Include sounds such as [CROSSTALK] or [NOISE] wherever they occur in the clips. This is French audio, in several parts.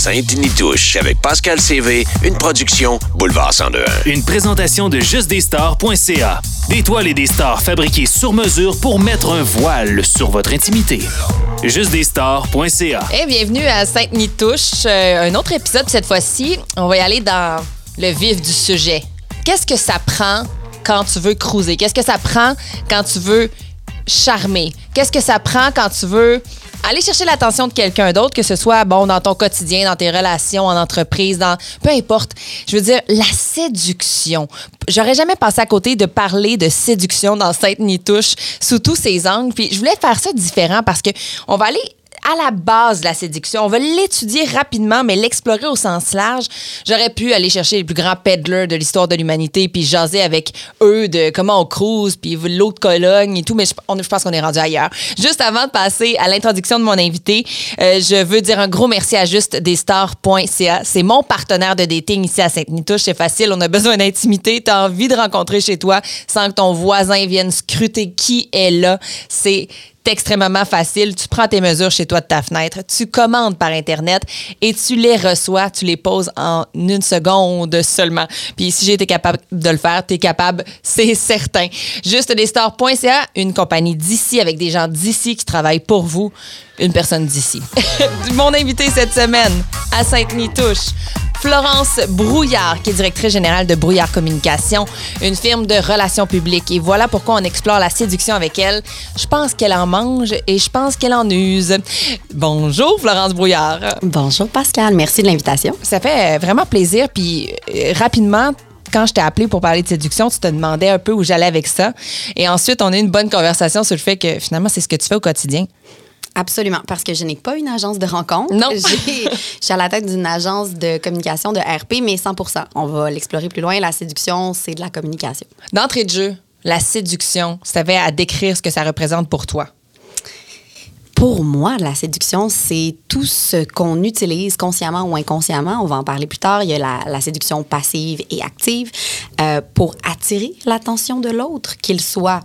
Sainte-Nitouche avec Pascal CV, une production Boulevard 102. Une présentation de justdesstars.ca. Des toiles et des stars fabriquées sur mesure pour mettre un voile sur votre intimité. Justdesstars.ca. Et bienvenue à Sainte-Nitouche. Euh, un autre épisode cette fois-ci. On va y aller dans le vif du sujet. Qu'est-ce que ça prend quand tu veux cruiser? Qu'est-ce que ça prend quand tu veux charmer? Qu'est-ce que ça prend quand tu veux aller chercher l'attention de quelqu'un d'autre, que ce soit bon dans ton quotidien, dans tes relations, en entreprise, dans peu importe. Je veux dire la séduction. J'aurais jamais passé à côté de parler de séduction dans Sainte Nitouche sous tous ses angles. Puis je voulais faire ça différent parce que on va aller à la base de la séduction. On va l'étudier rapidement, mais l'explorer au sens large. J'aurais pu aller chercher les plus grands peddlers de l'histoire de l'humanité, puis jaser avec eux de comment on cruise, puis l'autre Cologne et tout, mais je, on, je pense qu'on est rendu ailleurs. Juste avant de passer à l'introduction de mon invité, euh, je veux dire un gros merci à justedesstars.ca. C'est mon partenaire de dating ici à Sainte-Nitouche. C'est facile, on a besoin d'intimité. Tu as envie de rencontrer chez toi sans que ton voisin vienne scruter qui est là. C'est extrêmement facile. Tu prends tes mesures chez toi de ta fenêtre, tu commandes par Internet et tu les reçois, tu les poses en une seconde seulement. Puis si j'ai été capable de le faire, tu es capable, [LAUGHS] c'est certain. Juste stores.ca, une compagnie d'ici avec des gens d'ici qui travaillent pour vous, une personne d'ici. [LAUGHS] Mon invité cette semaine à Sainte-Nitouche, Florence Brouillard, qui est directrice générale de Brouillard Communication, une firme de relations publiques. Et voilà pourquoi on explore la séduction avec elle. Je pense qu'elle en mange et je pense qu'elle en use. Bonjour, Florence Brouillard. Bonjour, Pascal. Merci de l'invitation. Ça fait vraiment plaisir. Puis euh, rapidement, quand je t'ai appelé pour parler de séduction, tu te demandais un peu où j'allais avec ça. Et ensuite, on a eu une bonne conversation sur le fait que finalement, c'est ce que tu fais au quotidien. Absolument, parce que je n'ai pas une agence de rencontre. Non. [LAUGHS] je suis à la tête d'une agence de communication de RP, mais 100% On va l'explorer plus loin. La séduction, c'est de la communication. D'entrée de jeu, la séduction, si tu avais à décrire ce que ça représente pour toi. Pour moi, la séduction, c'est tout ce qu'on utilise consciemment ou inconsciemment. On va en parler plus tard. Il y a la, séduction passive et active euh, pour attirer l'attention de l'autre, qu'il soit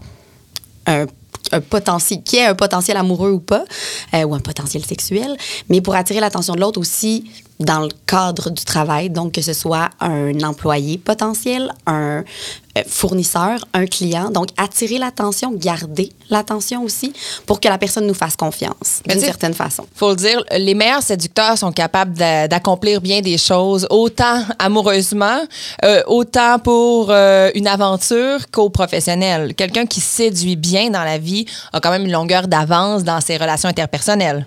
un un potentiel, qui est un potentiel amoureux ou pas, euh, ou un potentiel sexuel, mais pour attirer l'attention de l'autre aussi dans le cadre du travail, donc que ce soit un employé potentiel, un fournisseur, un client. Donc, attirer l'attention, garder l'attention aussi pour que la personne nous fasse confiance d'une certaine façon. faut le dire, les meilleurs séducteurs sont capables d'accomplir bien des choses, autant amoureusement, euh, autant pour euh, une aventure qu'au professionnel. Quelqu'un qui séduit bien dans la vie a quand même une longueur d'avance dans ses relations interpersonnelles.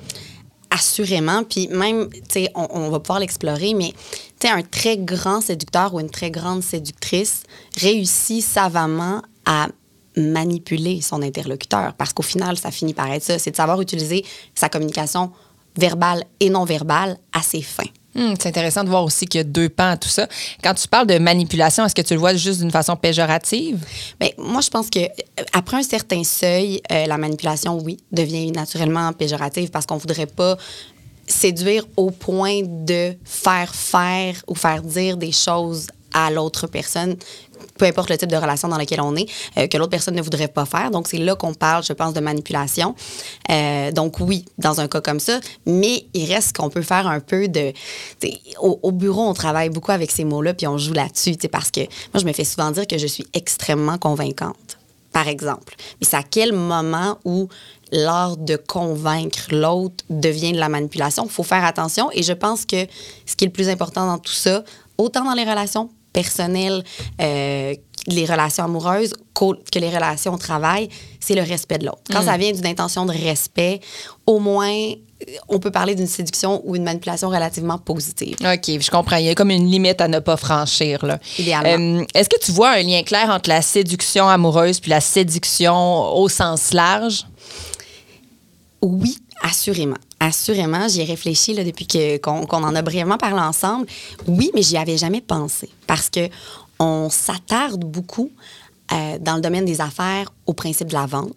Assurément. Puis même, on, va pouvoir l'explorer, mais tu un très grand séducteur ou une très grande séductrice réussit savamment à manipuler son interlocuteur parce qu'au final, ça finit par être ça. C'est de savoir utiliser sa communication verbale et non verbale à ses fins. Hmm, c'est intéressant de voir aussi qu'il y a deux pans à tout ça. Quand tu parles de manipulation, est-ce que tu le vois juste d'une façon péjorative? Bien, moi, je pense que euh, après un certain seuil, euh, la manipulation, oui, devient naturellement péjorative parce qu'on voudrait pas séduire au point de faire faire ou faire dire des choses à l'autre personne peu importe le type de relation dans laquelle on est, euh, que l'autre personne ne voudrait pas faire. Donc, c'est là qu'on parle, je pense, de manipulation. Euh, donc, oui, dans un cas comme ça, mais il reste qu'on peut faire un peu de... Au, au, bureau, on travaille beaucoup avec ces mots-là, puis on joue là-dessus, parce que moi, je me fais souvent dire que je suis extrêmement convaincante, par exemple. Mais c'est à quel moment où l'art de convaincre l'autre devient de la manipulation? Il faut faire attention et je pense que ce qui est le plus important dans tout ça, autant dans les relations personnelles, euh, les relations amoureuses que les relations au travail, c'est le respect de l'autre. Quand ça mm. vient d'une intention de respect, au moins, on peut parler d'une séduction ou une manipulation relativement positive. OK, je comprends. Il y a comme une limite à ne pas franchir. Là. Idéalement. Euh, est-ce que tu vois un lien clair entre la séduction amoureuse puis la séduction au sens large? Oui, assurément. Assurément, j'y ai réfléchi là, depuis qu'on, en a brièvement parlé ensemble. Oui, mais j'y avais jamais pensé parce que on s'attarde beaucoup euh, dans le domaine des affaires au principe de la vente.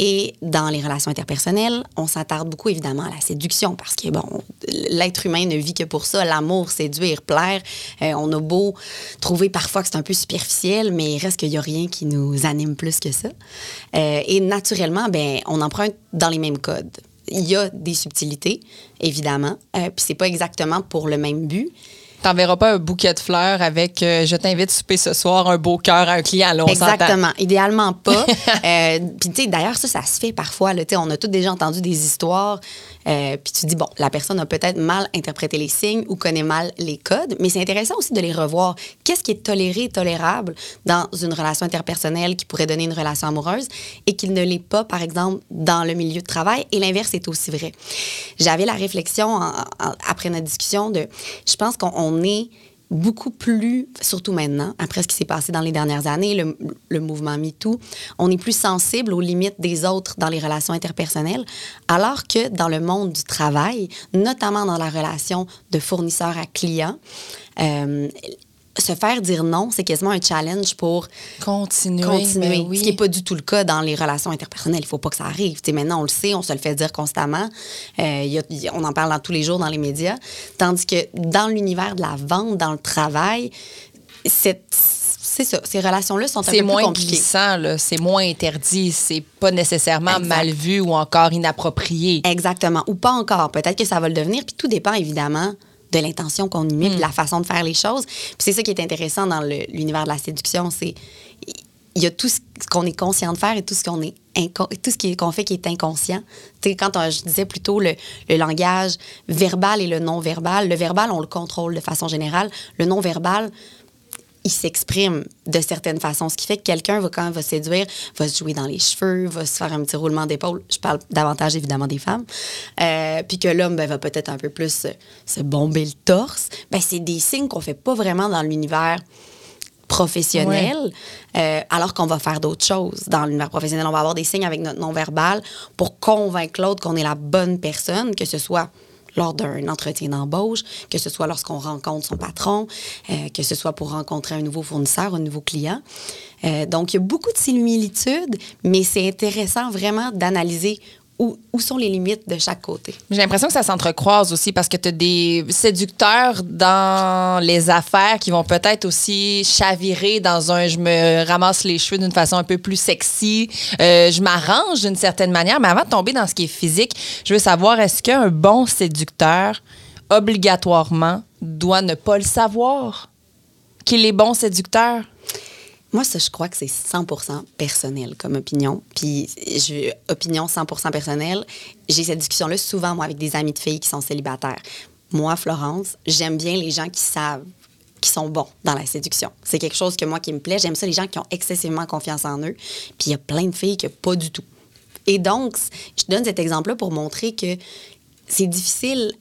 Et dans les relations interpersonnelles, on s'attarde beaucoup évidemment à la séduction parce que, bon, l'être humain ne vit que pour ça. L'amour, séduire, plaire. Euh, on a beau trouver parfois que c'est un peu superficiel, mais il reste qu'il n'y a rien qui nous anime plus que ça. Euh, et naturellement, ben, on emprunte dans les mêmes codes. Il y a des subtilités, évidemment, euh, puis c'est pas exactement pour le même but. T'enverras pas un bouquet de fleurs avec euh, je t'invite à souper ce soir, un beau cœur à un client. Là, on. Exactement. Idéalement pas. [LAUGHS] Euh, puis, tu sais, d'ailleurs, ça, ça se fait parfois. Là, Tu sais, on a tous déjà entendu des histoires. Euh, puis tu dis, bon, la personne a peut-être mal interprété les signes ou connaît mal les codes, mais c'est intéressant aussi de les revoir. Qu'est-ce qui est toléré et tolérable dans une relation interpersonnelle qui pourrait donner une relation amoureuse et qui ne l'est pas, par exemple, dans le milieu de travail? Et l'inverse est aussi vrai. J'avais la réflexion après notre discussion de, je pense qu'on on est beaucoup plus, surtout maintenant, après ce qui s'est passé dans les dernières années, le, mouvement MeToo, on est plus sensible aux limites des autres dans les relations interpersonnelles, alors que dans le monde du travail, notamment dans la relation de fournisseur à client, euh, se faire dire non, c'est quasiment un challenge pour Continuer. continuer. ben oui. Ce qui n'est pas du tout le cas dans les relations interpersonnelles. Il ne faut pas que ça arrive. Maintenant, on le sait, on se le fait dire constamment. Euh, y a- y on en parle dans tous les jours dans les médias. Tandis que dans l'univers de la vente, dans le travail, c'est ça. Ces relations-là sont un C'est peu plus moins compliquées. glissant, c'est moins interdit, c'est pas nécessairement Exact. mal vu ou encore inapproprié. Exactement. Ou pas encore. Peut-être que ça va le devenir. Puis tout dépend, évidemment, de l'intention qu'on y met, de la façon de faire les choses. Puis c'est ça qui est intéressant dans l'univers de la séduction, c'est il y a tout ce qu'on est conscient de faire et tout ce qu'on est tout ce qu'on fait qui est inconscient. Tu sais, quand on- je disais plutôt le, le langage verbal et le non-verbal, le verbal, on le contrôle de façon générale. Le non-verbal, il s'exprime de certaines façons. Ce qui fait que quelqu'un, va, quand il va séduire, va se jouer dans les cheveux, va se faire un petit roulement d'épaule. Je parle davantage, évidemment, des femmes. Euh, puis que l'homme ben, va peut-être un peu plus se, se bomber le torse. Ben, c'est des signes qu'on fait pas vraiment dans l'univers professionnel, euh, alors qu'on va faire d'autres choses. Dans l'univers professionnel, on va avoir des signes avec notre non-verbal pour convaincre l'autre qu'on est la bonne personne, que ce soit lors d'un entretien d'embauche, que ce soit lorsqu'on rencontre son patron, euh, que ce soit pour rencontrer un nouveau fournisseur, un nouveau client. Euh, donc, il y a beaucoup de similitudes, mais c'est intéressant vraiment d'analyser où, sont les limites de chaque côté? J'ai l'impression que ça s'entrecroise aussi parce que tu as des séducteurs dans les affaires qui vont peut-être aussi chavirer dans un je me ramasse les cheveux d'une façon un peu plus sexy, euh, je m'arrange d'une certaine manière. Mais avant de tomber dans ce qui est physique, je veux savoir est-ce qu'un bon séducteur, obligatoirement, doit ne pas le savoir? Qu'il est bon séducteur? Moi, ça, je crois que c'est 100% personnel comme opinion. Puis, je, opinion 100 personnelle, j'ai cette discussion-là souvent, moi, avec des amis de filles qui sont célibataires. Moi, Florence, j'aime bien les gens qui savent qui sont bons dans la séduction. C'est quelque chose que moi qui me plaît. J'aime ça, les gens qui ont excessivement confiance en eux. Puis il y a plein de filles qui pas du tout. Et donc, je donne cet exemple-là pour montrer que c'est difficile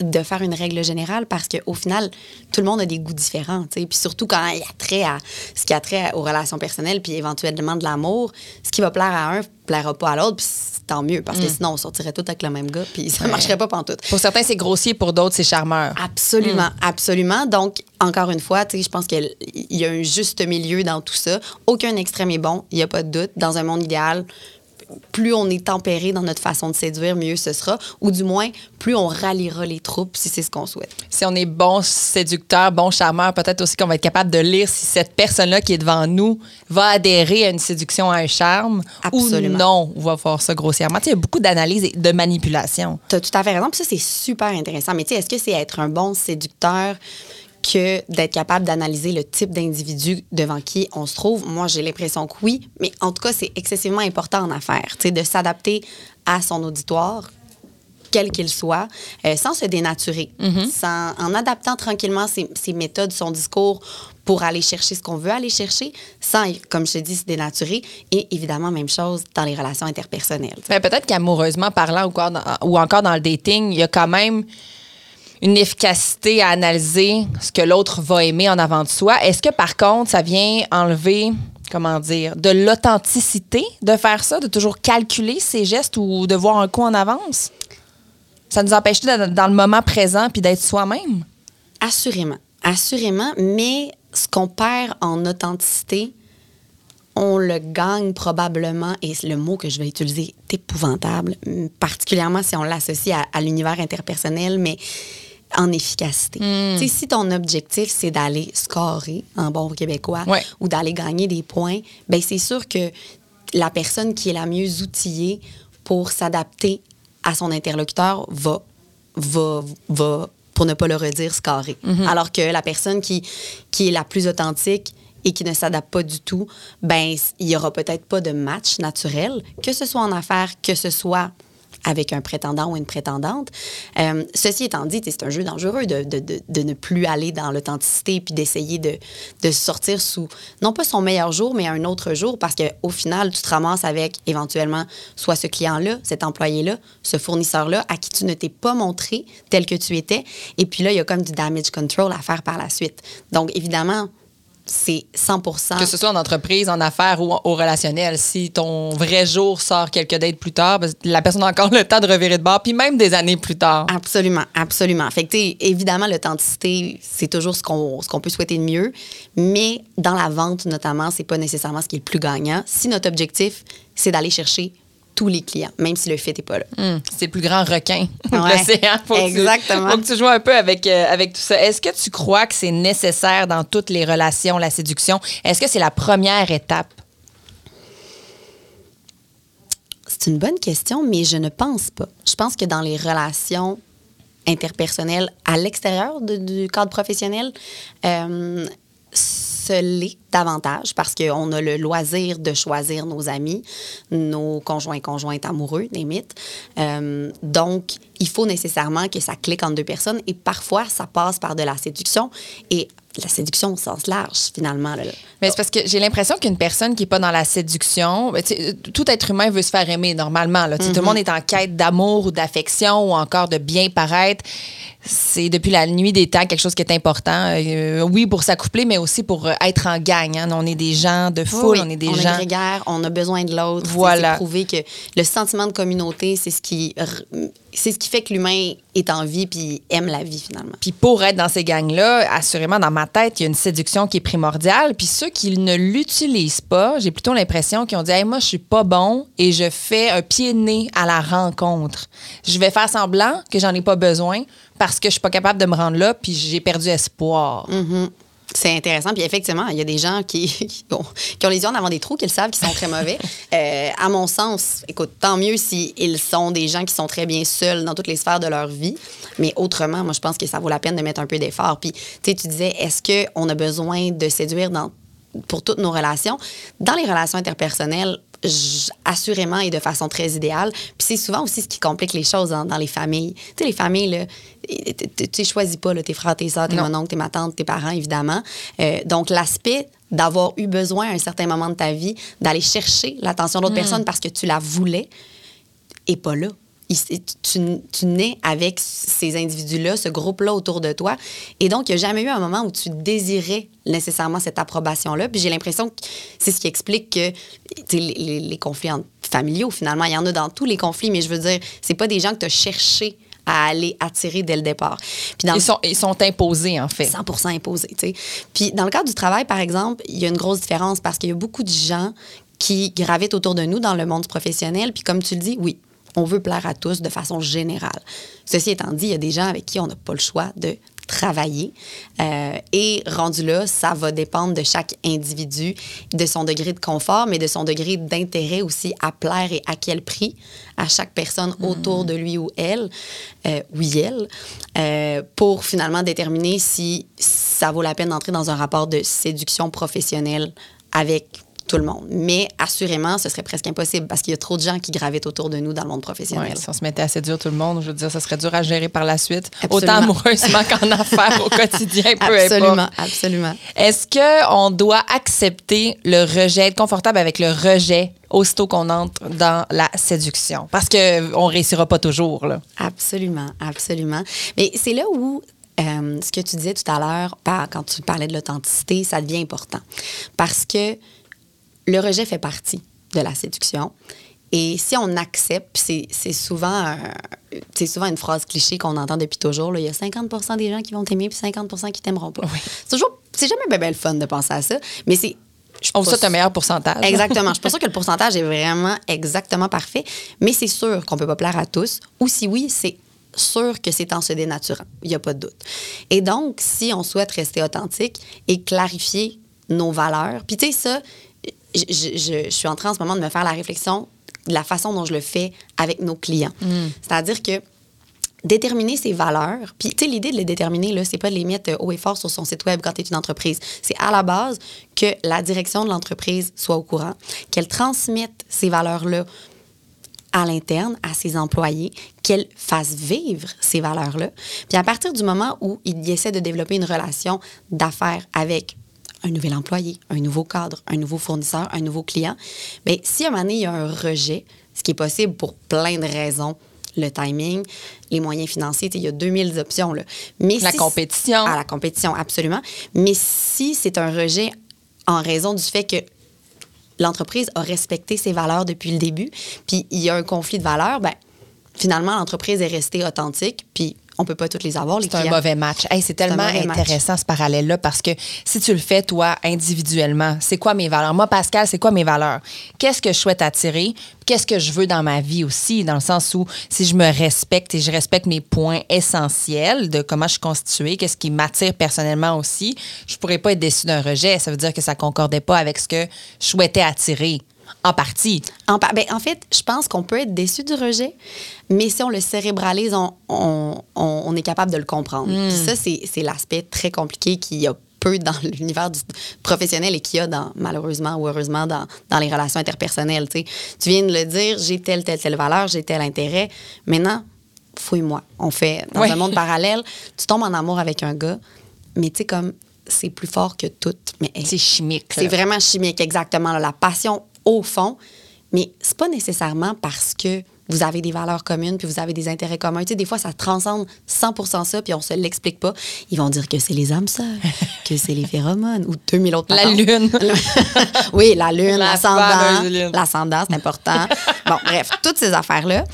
de faire une règle générale parce qu'au final, tout le monde a des goûts différents. tu sais. Puis surtout quand il y a trait à ce qui a trait aux relations personnelles, puis éventuellement de l'amour, ce qui va plaire à un plaira pas à l'autre, puis c'est tant mieux parce que sinon on sortirait tout avec le même gars, puis ça marcherait pas pantoute. Pour certains, c'est grossier, pour d'autres, c'est charmeur. Absolument, absolument. Donc, encore une fois, je pense qu'il y a un juste milieu dans tout ça. Aucun extrême est bon, il n'y a pas de doute. Dans un monde idéal, plus on est tempéré dans notre façon de séduire, mieux ce sera. Ou du moins, plus on ralliera les troupes si c'est ce qu'on souhaite. si on est bon séducteur, bon charmeur, peut-être aussi qu'on va être capable de lire si cette personne-là qui est devant nous va adhérer à une séduction, à un charme, Absolument. ou non, ou va voir ça grossièrement. Tu sais, il y a beaucoup d'analyse et de manipulation. Tu as tout à fait raison. Puis ça, c'est super intéressant. Mais tu sais, est-ce que c'est être un bon séducteur que d'être capable d'analyser le type d'individu devant qui on se trouve? Moi, j'ai l'impression que oui. Mais en tout cas, c'est excessivement important en affaires, tu sais, de s'adapter à son auditoire quel qu'il soit, euh, sans se dénaturer, sans, en adaptant tranquillement ses, ses méthodes, son discours pour aller chercher ce qu'on veut aller chercher, sans, comme je te dis, se dénaturer. Et évidemment, même chose dans les relations interpersonnelles. Mais peut-être qu'amoureusement parlant ou encore, dans, ou encore dans le dating, il y a quand même une efficacité à analyser ce que l'autre va aimer en avant de soi. Est-ce que par contre, ça vient enlever, comment dire, de l'authenticité de faire ça, de toujours calculer ses gestes ou de voir un coup en avance? Ça nous empêche d'être dans le moment présent puis d'être soi-même? Assurément. Assurément, mais ce qu'on perd en authenticité, on le gagne probablement, et le mot que je vais utiliser est épouvantable, particulièrement si on l'associe à, à l'univers interpersonnel, mais en efficacité. Sais, si ton objectif, c'est d'aller scorer en bon québécois Ouais. ou d'aller gagner des points, ben c'est sûr que la personne qui est la mieux outillée pour s'adapter à son interlocuteur va, va, va pour ne pas le redire, se carrer. Alors que la personne qui, qui est la plus authentique et qui ne s'adapte pas du tout, ben il y aura peut-être pas de match naturel, que ce soit en affaires, que ce soit avec un prétendant ou une prétendante. Euh, ceci étant dit, c'est un jeu dangereux de, ne plus aller dans l'authenticité puis d'essayer de, de sortir sous, non pas son meilleur jour, mais un autre jour, parce qu'au final, tu te ramasses avec éventuellement soit ce client-là, cet employé-là, ce fournisseur-là, à qui tu ne t'es pas montré tel que tu étais. Et puis là, il y a comme du damage control à faire par la suite. Donc, évidemment, c'est 100% Que ce soit en entreprise, en affaires ou au relationnel. Si ton vrai jour sort quelques dates plus tard, ben, la personne a encore [LAUGHS] le temps de revirer de bord, puis même des années plus tard. Absolument, absolument. Fait que, évidemment, l'authenticité, c'est toujours ce qu'on qu'on peut souhaiter de mieux, mais dans la vente, notamment, c'est pas nécessairement ce qui est le plus gagnant. Si notre objectif, c'est d'aller chercher tous les clients, même si le fit n'est pas là. Hum, c'est le plus grand requin [LAUGHS] de Ouais, l'océan. Faut que tu- exactement. faut que tu joues un peu avec, euh, avec tout ça. Est-ce que tu crois que c'est nécessaire dans toutes les relations, la séduction? Est-ce que c'est la première étape? C'est une bonne question, mais je ne pense pas. Je pense que dans les relations interpersonnelles à l'extérieur du cadre professionnel, euh, l'est davantage parce qu'on a le loisir de choisir nos amis, nos conjoints, conjointes amoureux, des mythes. Euh, donc, il faut nécessairement que ça clique entre deux personnes et parfois, ça passe par de la séduction et la séduction au sens large, finalement. là. Mais c'est parce que j'ai l'impression qu'une personne qui n'est pas dans la séduction, ben, sais, tout être humain veut se faire aimer normalement. là. Tout le monde est en quête d'amour ou d'affection ou encore de bien paraître. C'est depuis la nuit des temps quelque chose qui est important. Euh, oui, pour s'accoupler, mais aussi pour euh, être en gang. hein. On est des gens de foule, Oui, on est des on gens. grégaire, on a besoin de l'autre. Voilà. Prouvé que le sentiment de communauté, c'est ce qui c'est ce qui fait que l'humain est en vie puis aime la vie finalement. Puis pour être dans ces gangs-là, assurément, dans ma tête, il y a une séduction qui est primordiale. Puis ceux qui ne l'utilisent pas, j'ai plutôt l'impression qu'ils ont dit Hey, Moi, je suis pas bon et je fais un pied de nez à la rencontre. Je vais faire semblant que j'en ai pas besoin parce que je suis pas capable de me rendre là, puis j'ai perdu espoir. Mhm. C'est intéressant. Puis effectivement, il y a des gens qui, [LAUGHS] qui, ont, qui ont les yeux en avant des trous, qui le savent, qui sont très mauvais. [LAUGHS] Euh, à mon sens, écoute, tant mieux s'ils sont des gens qui sont très bien seuls dans toutes les sphères de leur vie. Mais autrement, moi, je pense que ça vaut la peine de mettre un peu d'effort. Puis, tu sais, tu disais, est-ce qu'on a besoin de séduire dans, pour toutes nos relations? Dans les relations interpersonnelles, assurément et de façon très idéale. Puis c'est souvent aussi ce qui complique les choses dans, dans les familles. Tu sais, les familles, là, tu- choisis pas là, tes frères, tes soeurs, tes Non. mononcles, tes ma tante, tes parents, évidemment. Euh, donc, l'aspect d'avoir eu besoin à un certain moment de ta vie d'aller chercher l'attention d'autres personnes parce que tu la voulais est pas là. Il- tu, tu nais avec ces individus-là, ce groupe-là autour de toi. Et donc, il n'y a jamais eu un moment où tu désirais nécessairement cette approbation-là. Puis j'ai l'impression que c'est ce qui explique que les, conflits familiaux, finalement, il y en a dans tous les conflits, mais je veux dire, c'est pas des gens que tu as cherché à aller attirer dès le départ. Puis dans Ils sont, ils sont imposés, en fait. 100 imposé. tu sais. Puis dans le cadre du travail, par exemple, il y a une grosse différence parce qu'il y a beaucoup de gens qui gravitent autour de nous dans le monde professionnel. Puis comme tu le dis, oui, on veut plaire à tous de façon générale. Ceci étant dit, il y a des gens avec qui on n'a pas le choix de travailler. Euh, et rendu là, ça va dépendre de chaque individu, de son degré de confort, mais de son degré d'intérêt aussi à plaire et à quel prix à chaque personne autour de lui ou elle, euh, oui elle, euh, pour finalement déterminer si ça vaut la peine d'entrer dans un rapport de séduction professionnelle avec tout le monde. Mais assurément, ce serait presque impossible parce qu'il y a trop de gens qui gravitent autour de nous dans le monde professionnel. Ouais, si on se mettait à séduire tout le monde, je veux dire, ça serait dur à gérer par la suite. Absolument. Autant amoureusement qu'en affaires au quotidien, peu absolument, importe. absolument. Est-ce qu'on doit accepter le rejet, être confortable avec le rejet aussitôt qu'on entre dans la séduction? Parce qu'on ne réussira pas toujours. Là. Absolument, absolument. Mais c'est là où euh, ce que tu disais tout à l'heure, par- quand tu parlais de l'authenticité, ça devient important. Parce que le rejet fait partie de la séduction. Et si on accepte, c'est souvent, c'est souvent une phrase cliché qu'on entend depuis toujours, là, il y a 50 des gens qui vont t'aimer puis 50 qui t'aimeront pas. C'est toujours, c'est jamais bien, bien le fun de penser à ça, mais c'est... je On suis ça, un meilleur pourcentage. Exactement. Je suis pas sûre [LAUGHS] que le pourcentage est vraiment exactement parfait, mais c'est sûr qu'on peut pas plaire à tous. Ou si oui, c'est sûr que c'est en se dénaturant. Il n'y a pas de doute. Et donc, si on souhaite rester authentique et clarifier nos valeurs, puis tu sais, ça, je, je- je- je suis en train en ce moment de me faire la réflexion la façon dont je le fais avec nos clients. Mm. C'est-à-dire que déterminer ses valeurs. Puis, tu sais, l'idée de les déterminer, là, c'est pas de les mettre haut et fort sur son site web quand tu es une entreprise. C'est à la base que la direction de l'entreprise soit au courant, qu'elle transmette ces valeurs-là à l'interne, à ses employés, qu'elle fasse vivre ces valeurs-là. Puis à partir du moment où il essaie de développer une relation d'affaires avec un nouvel employé, un nouveau cadre, un nouveau fournisseur, un nouveau client, bien, si à un moment donné, il y a un rejet, ce qui est possible pour plein de raisons, le timing, les moyens financiers, il y a 2000 options. Là. Mais La si- compétition. À la compétition, absolument. Mais si c'est un rejet en raison du fait que l'entreprise a respecté ses valeurs depuis le début, puis il y a un conflit de valeurs, ben finalement, l'entreprise est restée authentique, puis on peut pas toutes les avoir, les C'est un mauvais match. Hey, c'est tellement match. intéressant ce parallèle-là parce que si tu le fais toi individuellement, c'est quoi mes valeurs? Moi, Pascal, c'est quoi mes valeurs? Qu'est-ce que je souhaite attirer? Qu'est-ce que je veux dans ma vie aussi? Dans le sens où si je me respecte et je respecte mes points essentiels de comment je suis constituée, qu'est-ce qui m'attire personnellement aussi, je pourrais pas être déçue d'un rejet. Ça veut dire que ça concordait pas avec ce que je souhaitais attirer. En partie. En, pa- ben, en fait, je pense qu'on peut être déçu du rejet, mais si on le cérébralise, on, on- on- on est capable de le comprendre. Puis ça, c'est l'aspect très compliqué qu'il y a peu dans [LAUGHS] l'univers professionnel et qu'il y a dans, malheureusement ou heureusement dans, dans les relations interpersonnelles. tu viens de le dire, j'ai telle, telle, telle valeur, j'ai tel intérêt. Maintenant, fouille-moi. On fait dans Oui. un monde parallèle, tu tombes en amour avec un gars, mais tu sais, comme c'est plus fort que tout. Mais hey, C'est chimique. c'est vraiment chimique, exactement. là, la passion au fond. Mais c'est pas nécessairement parce que vous avez des valeurs communes puis vous avez des intérêts communs. Tu sais, des fois, ça transcende 100% ça puis on se l'explique pas. Ils vont dire que c'est les âmes sœurs, que c'est les phéromones ou 2000 autres La patentes. lune. [LAUGHS] oui, la lune, La l'ascendant. L'ascendant, c'est important. bon, bref, toutes ces affaires-là,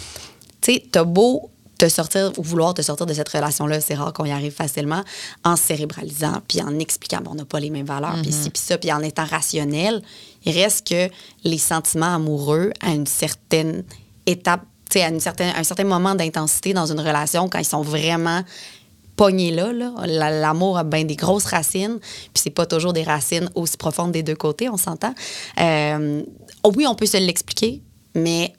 tu sais, t'as beau te sortir ou vouloir te sortir de cette relation-là, c'est rare qu'on y arrive facilement, en cérébralisant, puis en expliquant, bon, on n'a pas les mêmes valeurs, puis Mm-hmm. ci, puis ça, puis en étant rationnel, il reste que les sentiments amoureux, à une certaine étape, à un certain moment d'intensité dans une relation, quand ils sont vraiment pognés là, là. La- l'amour a bien des grosses racines, puis c'est pas toujours des racines aussi profondes des deux côtés, on s'entend. Euh, oh oui, on peut se l'expliquer, mais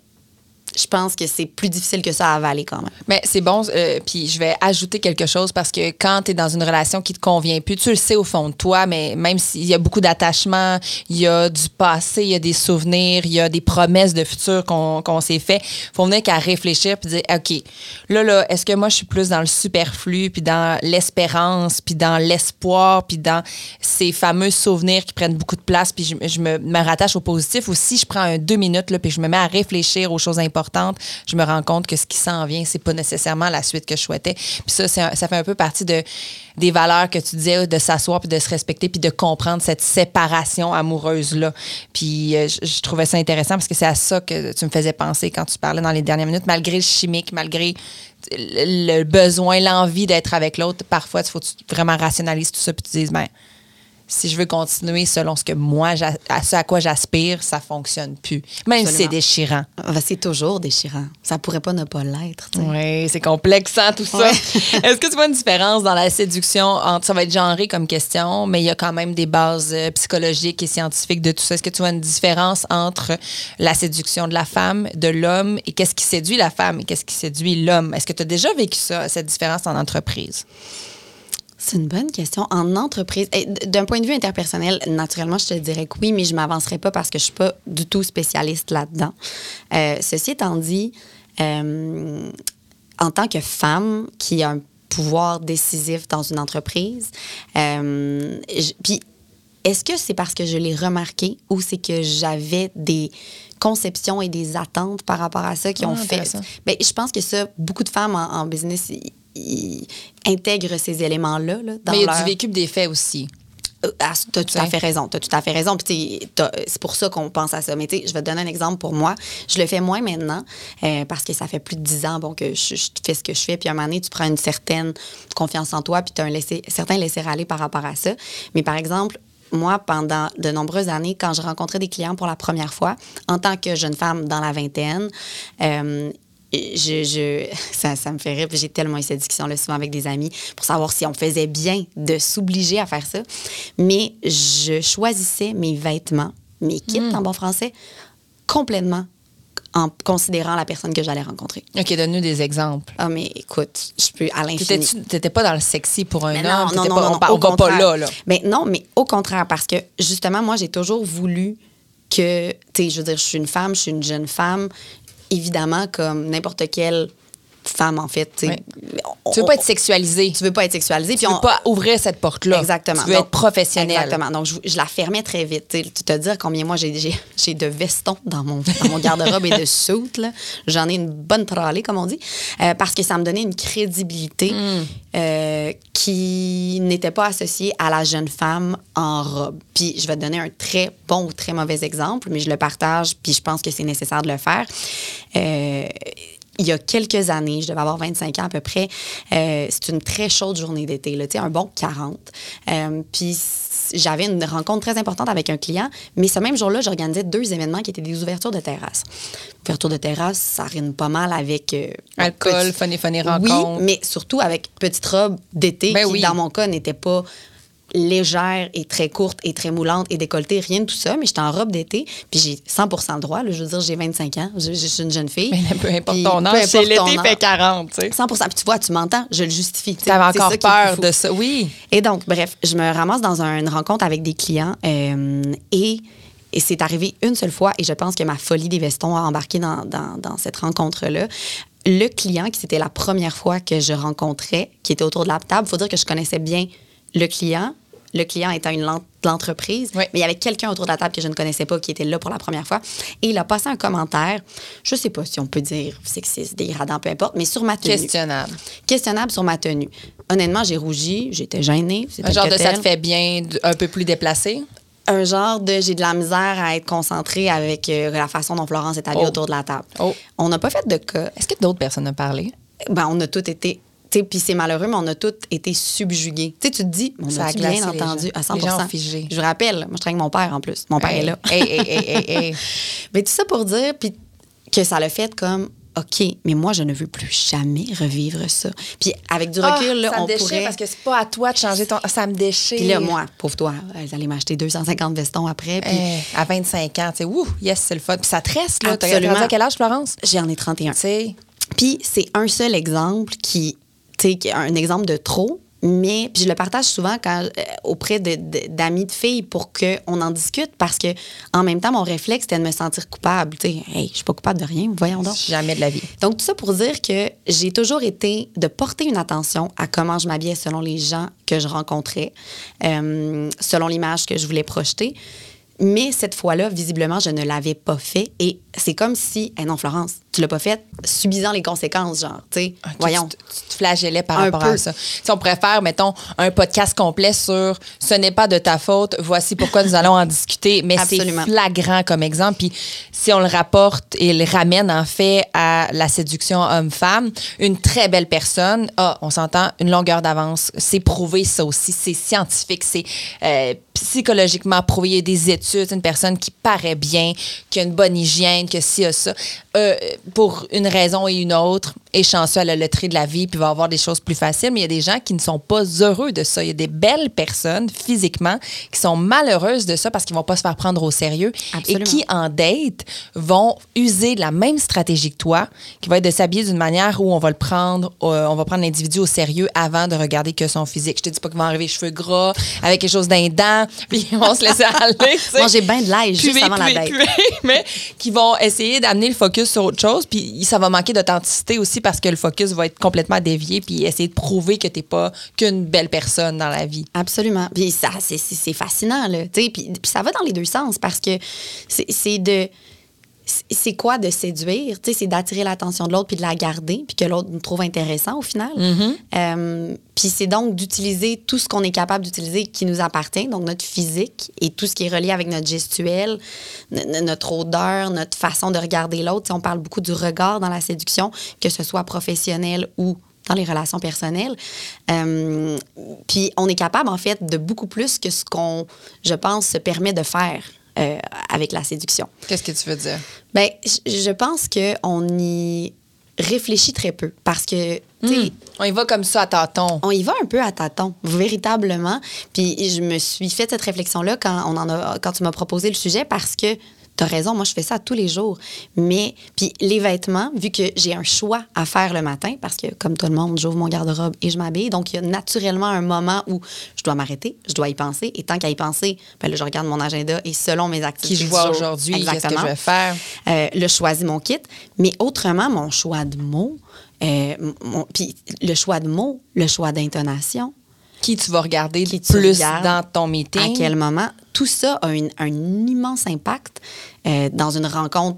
je pense que c'est plus difficile que ça à avaler quand même. Mais c'est bon, euh, puis je vais ajouter quelque chose parce que quand tu es dans une relation qui te convient plus, tu le sais au fond de toi, mais même s'il y a beaucoup d'attachement, il y a du passé, il y a des souvenirs, il y a des promesses de futur qu'on qu'on s'est fait, faut venir qu'à réfléchir puis dire OK, là là, est-ce que moi je suis plus dans le superflu puis dans l'espérance puis dans l'espoir puis dans ces fameux souvenirs qui prennent beaucoup de place puis je, me, rattache au positif ou si je prends deux minutes là puis je me mets à réfléchir aux choses importantes, je me rends compte que ce qui s'en vient, c'est pas nécessairement la suite que je souhaitais. Puis ça, ça fait un peu partie de, des valeurs que tu disais, de s'asseoir puis de se respecter puis de comprendre cette séparation amoureuse-là. Puis euh, je, trouvais ça intéressant parce que c'est à ça que tu me faisais penser quand tu parlais dans les dernières minutes, malgré le chimique, malgré le, le besoin, l'envie d'être avec l'autre. Parfois, il faut que tu vraiment rationalises tout ça puis tu dises, ben, si je veux continuer selon ce que moi, à ce à quoi j'aspire, ça fonctionne plus. Même si c'est déchirant. Ah, C'est toujours déchirant. Ça pourrait pas ne pas l'être. Oui, c'est complexe, hein, tout ça. Ouais. [LAUGHS] Est-ce que tu vois une différence dans la séduction entre, ça va être genré comme question, mais il y a quand même des bases euh, psychologiques et scientifiques de tout ça. Est-ce que tu vois une différence entre la séduction de la femme, de l'homme, et qu'est-ce qui séduit la femme et qu'est-ce qui séduit l'homme? Est-ce que tu as déjà vécu ça, cette différence en entreprise? C'est une bonne question. En entreprise, eh, d'un point de vue interpersonnel, naturellement, je te dirais que oui, mais je m'avancerai pas parce que je suis pas du tout spécialiste là-dedans. Euh, ceci étant dit, euh, en tant que femme qui a un pouvoir décisif dans une entreprise, euh, puis est-ce que c'est parce que je l'ai remarqué ou c'est que j'avais des conceptions et des attentes par rapport à ça qui Ah, ont fait. intéressant. Ben, je pense que ça, beaucoup de femmes en, en business ils- intègrent ces éléments-là. là, dans mais il y a leur- du vécu des faits aussi. euh, ah, t'as tout à fait raison. T'as tout à fait raison. C'est pour ça qu'on pense à ça. Mais tu sais, je vais te donner un exemple pour moi. Je le fais moins maintenant euh, parce que ça fait plus de dix ans bon, que je, je fais ce que je fais. Puis à un moment donné, tu prends une certaine confiance en toi, puis tu as un laisser, certain laisser-aller par rapport à ça. Mais par exemple, moi, pendant de nombreuses années, quand je rencontrais des clients pour la première fois, en tant que jeune femme dans la vingtaine, euh, je, je- [LAUGHS] ça, ça me fait rire. J'ai tellement eu cette discussion-là souvent avec des amis pour savoir si on faisait bien de s'obliger à faire ça. Mais je choisissais mes vêtements, mes kits en bon français, complètement en considérant la personne que j'allais rencontrer. OK, donne-nous des exemples. Ah, mais écoute, je peux à l'infini. T'étais pas dans le sexy pour un Mais homme? non, non, non, pas- non, on va pas là, là. Mais non, mais au contraire, parce que justement, moi, j'ai toujours voulu que, tu sais, je veux dire, je suis une femme, je suis une jeune femme, évidemment, comme n'importe quelle femme, en fait. Ouais. On- Tu veux pas être sexualisé. tu veux pas être sexualisée. Tu veux pas ouvrir cette porte-là. Exactement. Tu veux Donc, être professionnel. Exactement. Donc, je, je la fermais très vite. Tu te dire combien moi j'ai, de vestons dans mon, dans mon garde-robe et de [LAUGHS] là. J'en ai une bonne tralée, comme on dit, euh, parce que ça me donnait une crédibilité Hmm. euh, qui n'était pas associée à la jeune femme en robe. Puis, je vais te donner un très bon ou très mauvais exemple, mais je le partage, puis je pense que c'est nécessaire de le faire. Euh, il y a quelques années, je devais avoir 25 ans à peu près, euh, c'est une très chaude journée d'été, là, un bon 40. Euh, puis j'avais une rencontre très importante avec un client, mais ce même jour-là, j'organisais deux événements qui étaient des ouvertures de terrasse. Ouverture de terrasse, ça rime pas mal avec... euh, Alcool, petit- funny, funny Oui, rencontre. mais surtout avec petite robe d'été Ben qui, oui. dans mon cas, n'était pas légère et très courte et très moulante et décolletée, rien de tout ça, mais j'étais en robe d'été, puis j'ai 100 le droit, là, je veux dire, j'ai 25 ans, je, je suis une jeune fille. Mais peu importe Puis ton âge, c'est l'été fait 40, tu sais. 100 Puis tu vois, tu m'entends, je le justifie. tu c'est encore peur de ça. Oui. Et donc, bref, je me ramasse dans un- une rencontre avec des clients euh, et, et c'est arrivé une seule fois et je pense que ma folie des vestons a embarqué dans, dans- dans cette rencontre-là. Le client, qui c'était la première fois que je rencontrais, qui était autour de la table, il faut dire que je connaissais bien le client, le client étant une len- l'entreprise, Oui. mais il y avait quelqu'un autour de la table que je ne connaissais pas qui était là pour la première fois. Et il a passé un commentaire, je sais pas si on peut dire sexiste, dégradant, peu importe, mais sur ma tenue Questionnable. questionnable sur ma tenue. Honnêtement, j'ai rougi, j'étais gênée. Un genre de ça te fait bien, un peu plus déplacé? Un genre de j'ai de la misère à être concentrée avec euh, la façon dont Florence est habillée Oh. autour de la table. Oh. On n'a pas fait de cas. Est-ce que d'autres personnes ont parlé? Ben, on a tous été. Puis c'est malheureux, mais on a tous été subjugués. Tu sais, tu te dis, on Ça a bien entendu à 100 Les gens ont figé. Je vous rappelle, moi, je avec mon père en plus. Mon père est là. Hey, hey, hey, hey, hey. [LAUGHS] Mais tout ça pour dire puis que ça l'a fait comme OK, mais moi, je ne veux plus jamais revivre ça. Puis avec du recul, Ah, là, ça me on déchire pourrait... parce que c'est pas à toi de changer ton. Ça me déchire. Puis là, moi, pauvre toi, vous allez m'acheter 250 vestons après. Puis Eh, à 25 ans, tu sais, ouh, yes, c'est le fun. Puis ça te reste, là. T'as Absolument. à quel âge, Florence? j'en ai 31. Tu sais, Puis c'est un seul exemple qui, tu sais, qui est un exemple de trop. Mais puis je le partage souvent quand, euh, auprès de- de- d'amis de, filles pour qu'on en discute parce que en même temps, mon réflexe, c'était de me sentir coupable. Tu sais, hey, je suis pas coupable de rien, voyons donc. jamais de la vie. Donc, tout ça pour dire que j'ai toujours été de porter une attention à comment je m'habillais selon les gens que je rencontrais, euh, selon l'image que je voulais projeter. Mais cette fois-là, visiblement, je ne l'avais pas fait. Et c'est comme si, eh non, Florence, tu l'as pas fait, subisant les conséquences, genre, tu sais, voyons. Tu, te- tu te flagellais par Un rapport peu. à ça. Si on préfère, mettons, un podcast complet sur ce n'est pas de ta faute, voici pourquoi nous allons en discuter. Mais c'est flagrant comme exemple. Puis si on le rapporte et le ramène en fait à la séduction homme-femme, une très belle personne a, on s'entend, une longueur d'avance. C'est prouvé ça aussi. C'est scientifique. C'est euh, psychologiquement prouvé. Il y a des études. Une personne qui paraît bien, qui a une bonne hygiène, que si, ça. Euh, pour une raison et une autre, est chanceux à la loterie de la vie puis va avoir des choses plus faciles. Mais il y a des gens qui ne sont pas heureux de ça. Il y a des belles personnes physiquement qui sont malheureuses de ça parce qu'ils vont pas se faire prendre au sérieux Absolument. et qui en date vont user de la même stratégie que toi, qui va être de s'habiller d'une manière où on va le prendre, euh, on va prendre l'individu au sérieux avant de regarder que son physique. Je te dis pas qu'ils vont arriver cheveux gras avec quelque chose d'un dent, puis ils vont se laisser [LAUGHS] aller. Manger bien de l'ail juste Puer, avant la date. puer, [LAUGHS] mais qui vont essayer d'amener le focus sur autre chose, puis ça va manquer d'authenticité aussi parce que le focus va être complètement dévié, puis essayer de prouver que t'es pas qu'une belle personne dans la vie. Absolument. Puis ça, c'est- fascinant, là. Puis, puis ça va dans les deux sens parce que c'est de. C'est- quoi de séduire? C'est d'attirer l'attention de l'autre puis de la garder, puis que l'autre nous trouve intéressant au final. Euh, puis c'est donc d'utiliser tout ce qu'on est capable d'utiliser qui nous appartient, donc notre physique et tout ce qui est relié avec notre gestuelle, n- notre odeur, notre façon de regarder l'autre. On parle beaucoup du regard dans la séduction, que ce soit professionnel ou dans les relations personnelles. Euh, puis on est capable, en fait, de beaucoup plus que ce qu'on, je pense, se permet de faire euh, avec la séduction. Qu'est-ce que tu veux dire? Ben, je pense qu'on y réfléchit très peu parce que, sais, On y va comme ça à tâtons. on y va un peu à tâtons, véritablement. Puis je me suis fait cette réflexion-là quand, on en a, quand tu m'as proposé le sujet parce que T'as raison, moi, je fais ça tous les jours. Mais, puis les vêtements, vu que j'ai un choix à faire le matin, parce que, comme tout le monde, j'ouvre mon garde-robe et je m'habille, donc il y a naturellement un moment où je dois m'arrêter, je dois y penser, et tant qu'à y penser, ben là, je regarde mon agenda et selon mes activités. Qui je vois jour, aujourd'hui, qu'est-ce que exactement, je vais faire? euh, le choisi mon kit. Mais autrement, mon choix de mots, euh, mon- puis le choix de mots, le choix d'intonation, Qui tu vas regarder Qui tu plus regardes, dans ton meeting? à quel moment. Tout ça a une- un immense impact euh, dans une rencontre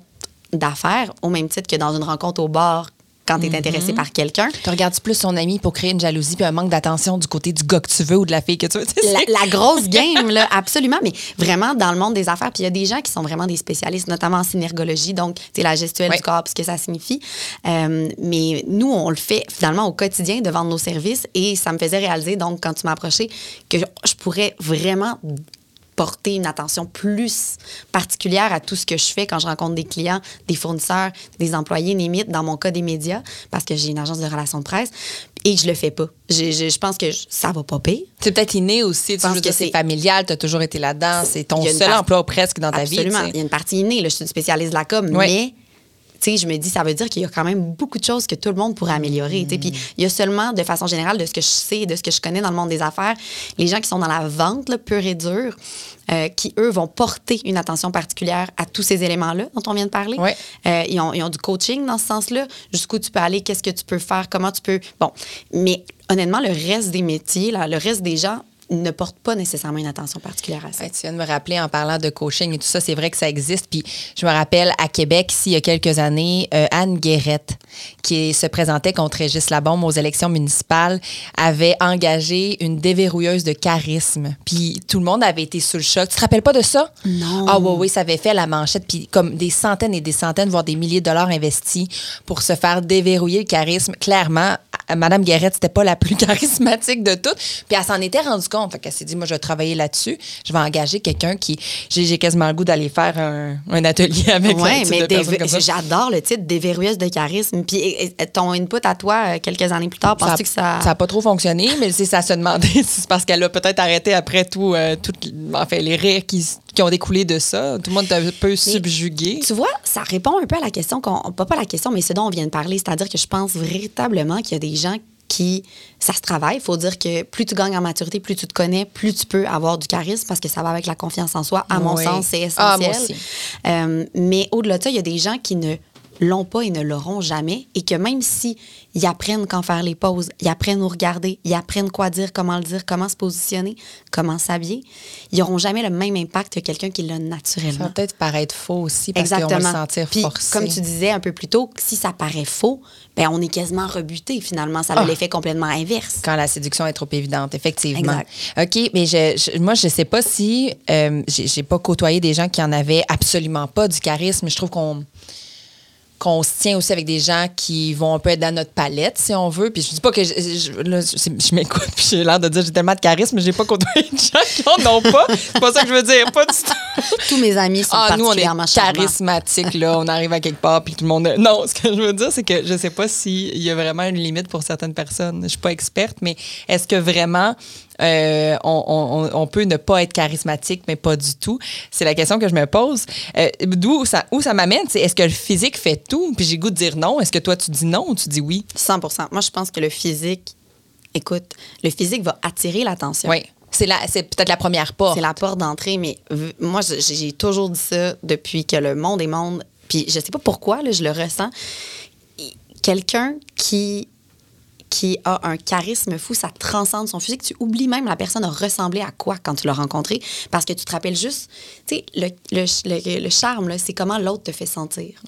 d'affaires, au même titre que dans une rencontre au bar quand tu es intéressé par quelqu'un. Tu regardes plus son ami pour créer une jalousie puis un manque d'attention du côté du gars que tu veux ou de la fille que tu veux. [LAUGHS] La, la grosse [LAUGHS] game, là, absolument, mais vraiment dans le monde des affaires. Puis il y a des gens qui sont vraiment des spécialistes, notamment en synergologie, donc c'est la gestuelle du corps, puis ce que ça signifie. Euh, mais nous, on le fait finalement au quotidien de vendre nos services et ça me faisait réaliser, donc, quand tu m'as approché, que je pourrais vraiment porter une attention plus particulière à tout ce que je fais quand je rencontre des clients, des fournisseurs, des employés, limite, dans mon cas des médias, parce que j'ai une agence de relations de presse, et je le fais pas. Je, je- je pense que je- ça va pas pire. C'est peut-être inné aussi. Tu que c'est familial, tu as toujours été là-dedans. C'est ton Il seul part- emploi presque dans ta Absolument. vie. Il tu y a une partie innée. Là, je suis une spécialiste de la com, mais sais, je me dis, ça veut dire qu'il y a quand même beaucoup de choses que tout le monde pourrait améliorer. sais. Puis il y a seulement, de façon générale, de ce que je sais, et de ce que je connais dans le monde des affaires, les gens qui sont dans la vente là, pure et dure, euh, qui, eux, vont porter une attention particulière à tous ces éléments-là dont on vient de parler. Ouais. Euh, ils, ont, ils ont du coaching dans ce sens-là. Jusqu'où tu peux aller, qu'est-ce que tu peux faire, comment tu peux... Bon, mais honnêtement, le reste des métiers, là, le reste des gens ne portent pas nécessairement une attention particulière à ça. Ouais, tu viens de me rappeler en parlant de coaching et tout ça, c'est vrai que ça existe. Puis je me rappelle à Québec, ici, il y a quelques années, euh, Anne Guérette, qui se présentait contre Régis Labombe aux élections municipales, avait engagé une déverrouilleuse de charisme. Puis tout le monde avait été sous le choc. Tu te rappelles pas de ça? Non. Ah oui, oui, ça avait fait la manchette. Puis comme des centaines et des centaines, voire des milliers de dollars investis pour se faire déverrouiller le charisme. Clairement, Madame Guérette, c'était pas la plus [LAUGHS] charismatique de toutes. Puis elle s'en était rendue compte. Fait qu'elle s'est dit, moi, je vais travailler là-dessus. Je vais engager quelqu'un qui... J'ai quasiment le goût d'aller faire un, un atelier [LAUGHS] avec Oui, mais ça. j'adore le titre déverrouilleuse de charisme. Puis et- et ton input à toi, euh, quelques années plus tard, penses-tu que ça. n'a pas trop fonctionné, mais c'est ça se demander [LAUGHS] si c'est parce qu'elle a peut-être arrêté après tout, euh, toutes- enfin, les rires qui, qui ont découlé de ça. Tout le monde est un peu subjugué. Tu vois, ça répond un peu à la question, qu'on, pas, pas la question, mais ce dont on vient de parler. C'est-à-dire que je pense véritablement qu'il y a des gens qui, ça se travaille. Il faut dire que plus tu gagnes en maturité, plus tu te connais, plus tu peux avoir du charisme parce que ça va avec la confiance en soi. À mon Oui. sens, c'est essentiel. Ah, moi aussi. Euh, mais au-delà de ça, il y a des gens qui ne l'ont pas et ne l'auront jamais et que même si ils apprennent quand faire les pauses, ils apprennent où regarder, ils apprennent quoi dire, comment le dire, comment se positionner, comment s'habiller, ils n'auront jamais le même impact que quelqu'un qui l'a Ça naturellement. va peut-être paraître faux aussi parce qu'on va se sentir Puis, forcé. comme tu disais un peu plus tôt, si ça paraît faux, ben on est quasiment rebuté finalement. Ça a Ah. l'effet complètement inverse. quand la séduction est trop évidente, effectivement. Exact. OK, mais je, je- moi, je sais pas si. euh, j'ai j'ai pas côtoyé des gens qui en avaient absolument pas du charisme. Je trouve qu'on qu'on se tient aussi avec des gens qui vont un peu être dans notre palette, si on veut. Puis je dis pas que je, je- là, je- je m'écoute, puis j'ai l'air de dire j'ai tellement de charisme, mais j'ai pas côtoyé de gens qui en ont pas. C'est pas ça que je veux dire, pas du tout. Tous mes amis sont Ah, nous, on est particulièrement charmants. charismatique, là. On arrive à quelque part, puis tout le monde. Non, ce que je veux dire, c'est que je sais pas s'il y a vraiment une limite pour certaines personnes. Je suis pas experte, mais est-ce que vraiment euh, on, on- on peut ne pas être charismatique, mais pas du tout? C'est la question que je me pose. Euh, D'où ça, où ça m'amène, c'est est-ce que le physique fait tout? Puis j'ai goût de dire non. Est-ce que toi, tu dis non ou tu dis oui? 100% Moi, je pense que le physique, écoute, le physique va attirer l'attention. Oui. C'est la- c'est peut-être la première porte. C'est la porte d'entrée, mais moi, j'ai toujours dit ça depuis que le monde est monde. Puis je sais pas pourquoi, là, je le ressens. Quelqu'un qui qui a un charisme fou, ça transcende son physique. Tu oublies même la personne a ressemblé à quoi quand tu l'as rencontré, parce que tu te rappelles juste, tu sais, le, le, le- le charme, c'est comment l'autre te fait sentir.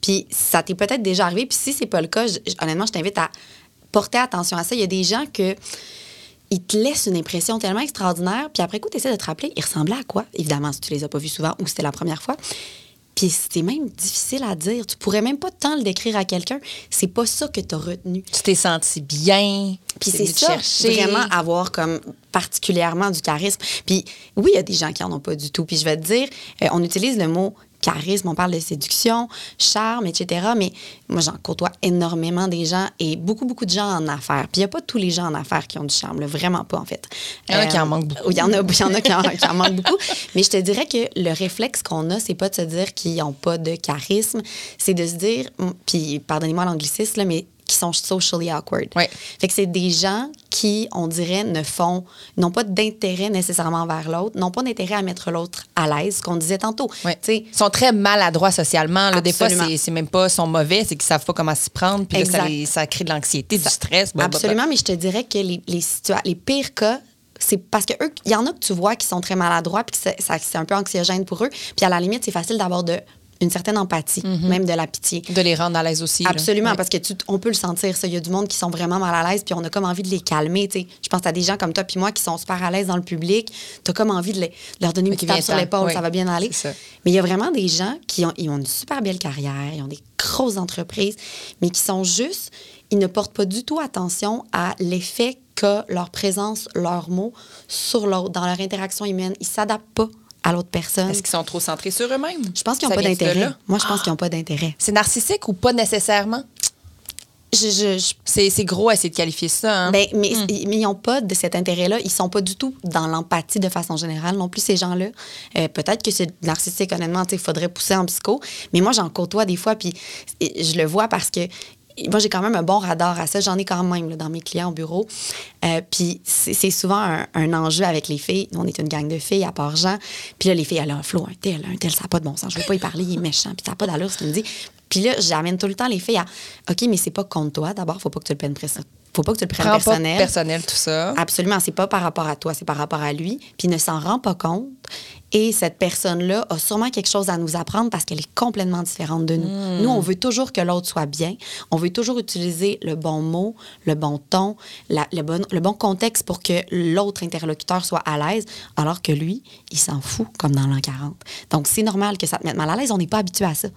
Puis ça t'est peut-être déjà arrivé, puis si c'est pas le cas, je- honnêtement, je t'invite à porter attention à ça. Il y a des gens que ils te laissent une impression tellement extraordinaire, puis après coup, tu essaies de te rappeler, ils ressemblaient à quoi? Évidemment, si tu les as pas vus souvent ou c'était la première fois. Puis c'était même difficile à dire. Tu pourrais même pas tant le décrire à quelqu'un. C'est pas ça que tu as retenu. Tu t'es senti bien. Puis c'est ça, chercher. vraiment avoir comme particulièrement du charisme. Puis oui, il y a des gens qui en ont pas du tout. Puis je vais te dire, euh, on utilise le mot charisme, on parle de séduction, charme, etc. Mais moi, j'en côtoie énormément des gens et beaucoup, beaucoup de gens en affaires. Puis il n'y a pas tous les gens en affaires qui ont du charme, là, vraiment pas, en fait. Il y en a qui en Euh, manquent beaucoup. Il y en a, il y en, a qui, en, qui en manquent beaucoup. Mais je te dirais que le réflexe qu'on a, c'est pas de se dire qu'ils n'ont pas de charisme, c'est de se dire, puis pardonnez-moi l'anglicisme, là, mais qui sont socially awkward. Ouais. Fait que c'est des gens qui, on dirait, ne font, n'ont pas d'intérêt nécessairement vers l'autre, n'ont pas d'intérêt à mettre l'autre à l'aise, ce qu'on disait tantôt. Ouais. Ils sont très maladroits socialement. là. Des fois, c'est c'est même pas sont mauvais, c'est qu'ils savent pas comment s'y prendre. Puis ça, les- ça crée de l'anxiété, du stress. blablabla. Absolument, mais je te dirais que les, les, les pires cas, c'est parce que eux, il y en a que tu vois qui sont très maladroits, puis que c'est un peu anxiogène pour eux. Puis à la limite, c'est facile d'avoir de, une certaine empathie, même de la pitié. De les rendre à l'aise aussi. Absolument, Ouais. parce que tu, on peut le sentir, ça. Il y a du monde qui sont vraiment mal à l'aise, puis on a comme envie de les calmer. tu sais. Je pense à des gens comme toi puis moi qui sont super à l'aise dans le public. Tu as comme envie de, les- de leur donner une petite tape sur l'épaule, Oui, ça va bien aller. Mais il y a vraiment des gens qui ont, ils ont une super belle carrière, ils ont des grosses entreprises, mais qui sont juste, ils ne portent pas du tout attention à l'effet que leur présence, leurs mots sur l'autre, dans leur interaction humaine. Ils s'adaptent pas à l'autre personne. Est-ce qu'ils sont trop centrés sur eux-mêmes? Je pense qu'ils n'ont pas d'intérêt. Moi, je pense qu'ils n'ont pas d'intérêt. C'est narcissique ou pas nécessairement? Je, je- je C'est c'est gros à essayer de qualifier ça. hein? Ben, mais, mais ils n'ont pas de cet intérêt-là. Ils sont pas du tout dans l'empathie de façon générale non plus, ces gens-là. Euh, Peut-être que c'est narcissique, honnêtement, il faudrait pousser en psycho. Mais moi, j'en côtoie des fois, puis je le vois parce que moi, j'ai quand même un bon radar à ça. J'en ai quand même dans mes clients au bureau. Euh, puis c'est souvent un, enjeu avec les filles. Nous, on est une gang de filles à part Jean. Puis là, les filles, elles ont un flot, un tel, un tel, ça n'a pas de bon sens. Je veux pas y parler, il est méchant, puis ça n'a pas d'allure ce qu'il me dit. Puis là, j'amène tout le temps les filles à OK, mais c'est pas contre toi. D'abord, faut pas que tu le prennes press- faut pas que tu le prennes Prends pas personnel. personnel, tout ça. Absolument, c'est pas par rapport à toi, c'est par rapport à lui, puis il ne s'en rend pas compte. Et cette personne-là a sûrement quelque chose à nous apprendre parce qu'elle est complètement différente de nous. Hmm. Nous, on veut toujours que l'autre soit bien. On veut toujours utiliser le bon mot, le bon ton, la- le, bon, le bon contexte pour que l'autre interlocuteur soit à l'aise, alors que lui, il s'en fout, comme dans l'an 40. Donc, c'est normal que ça te mette mal à l'aise. On n'est pas habitué à ça.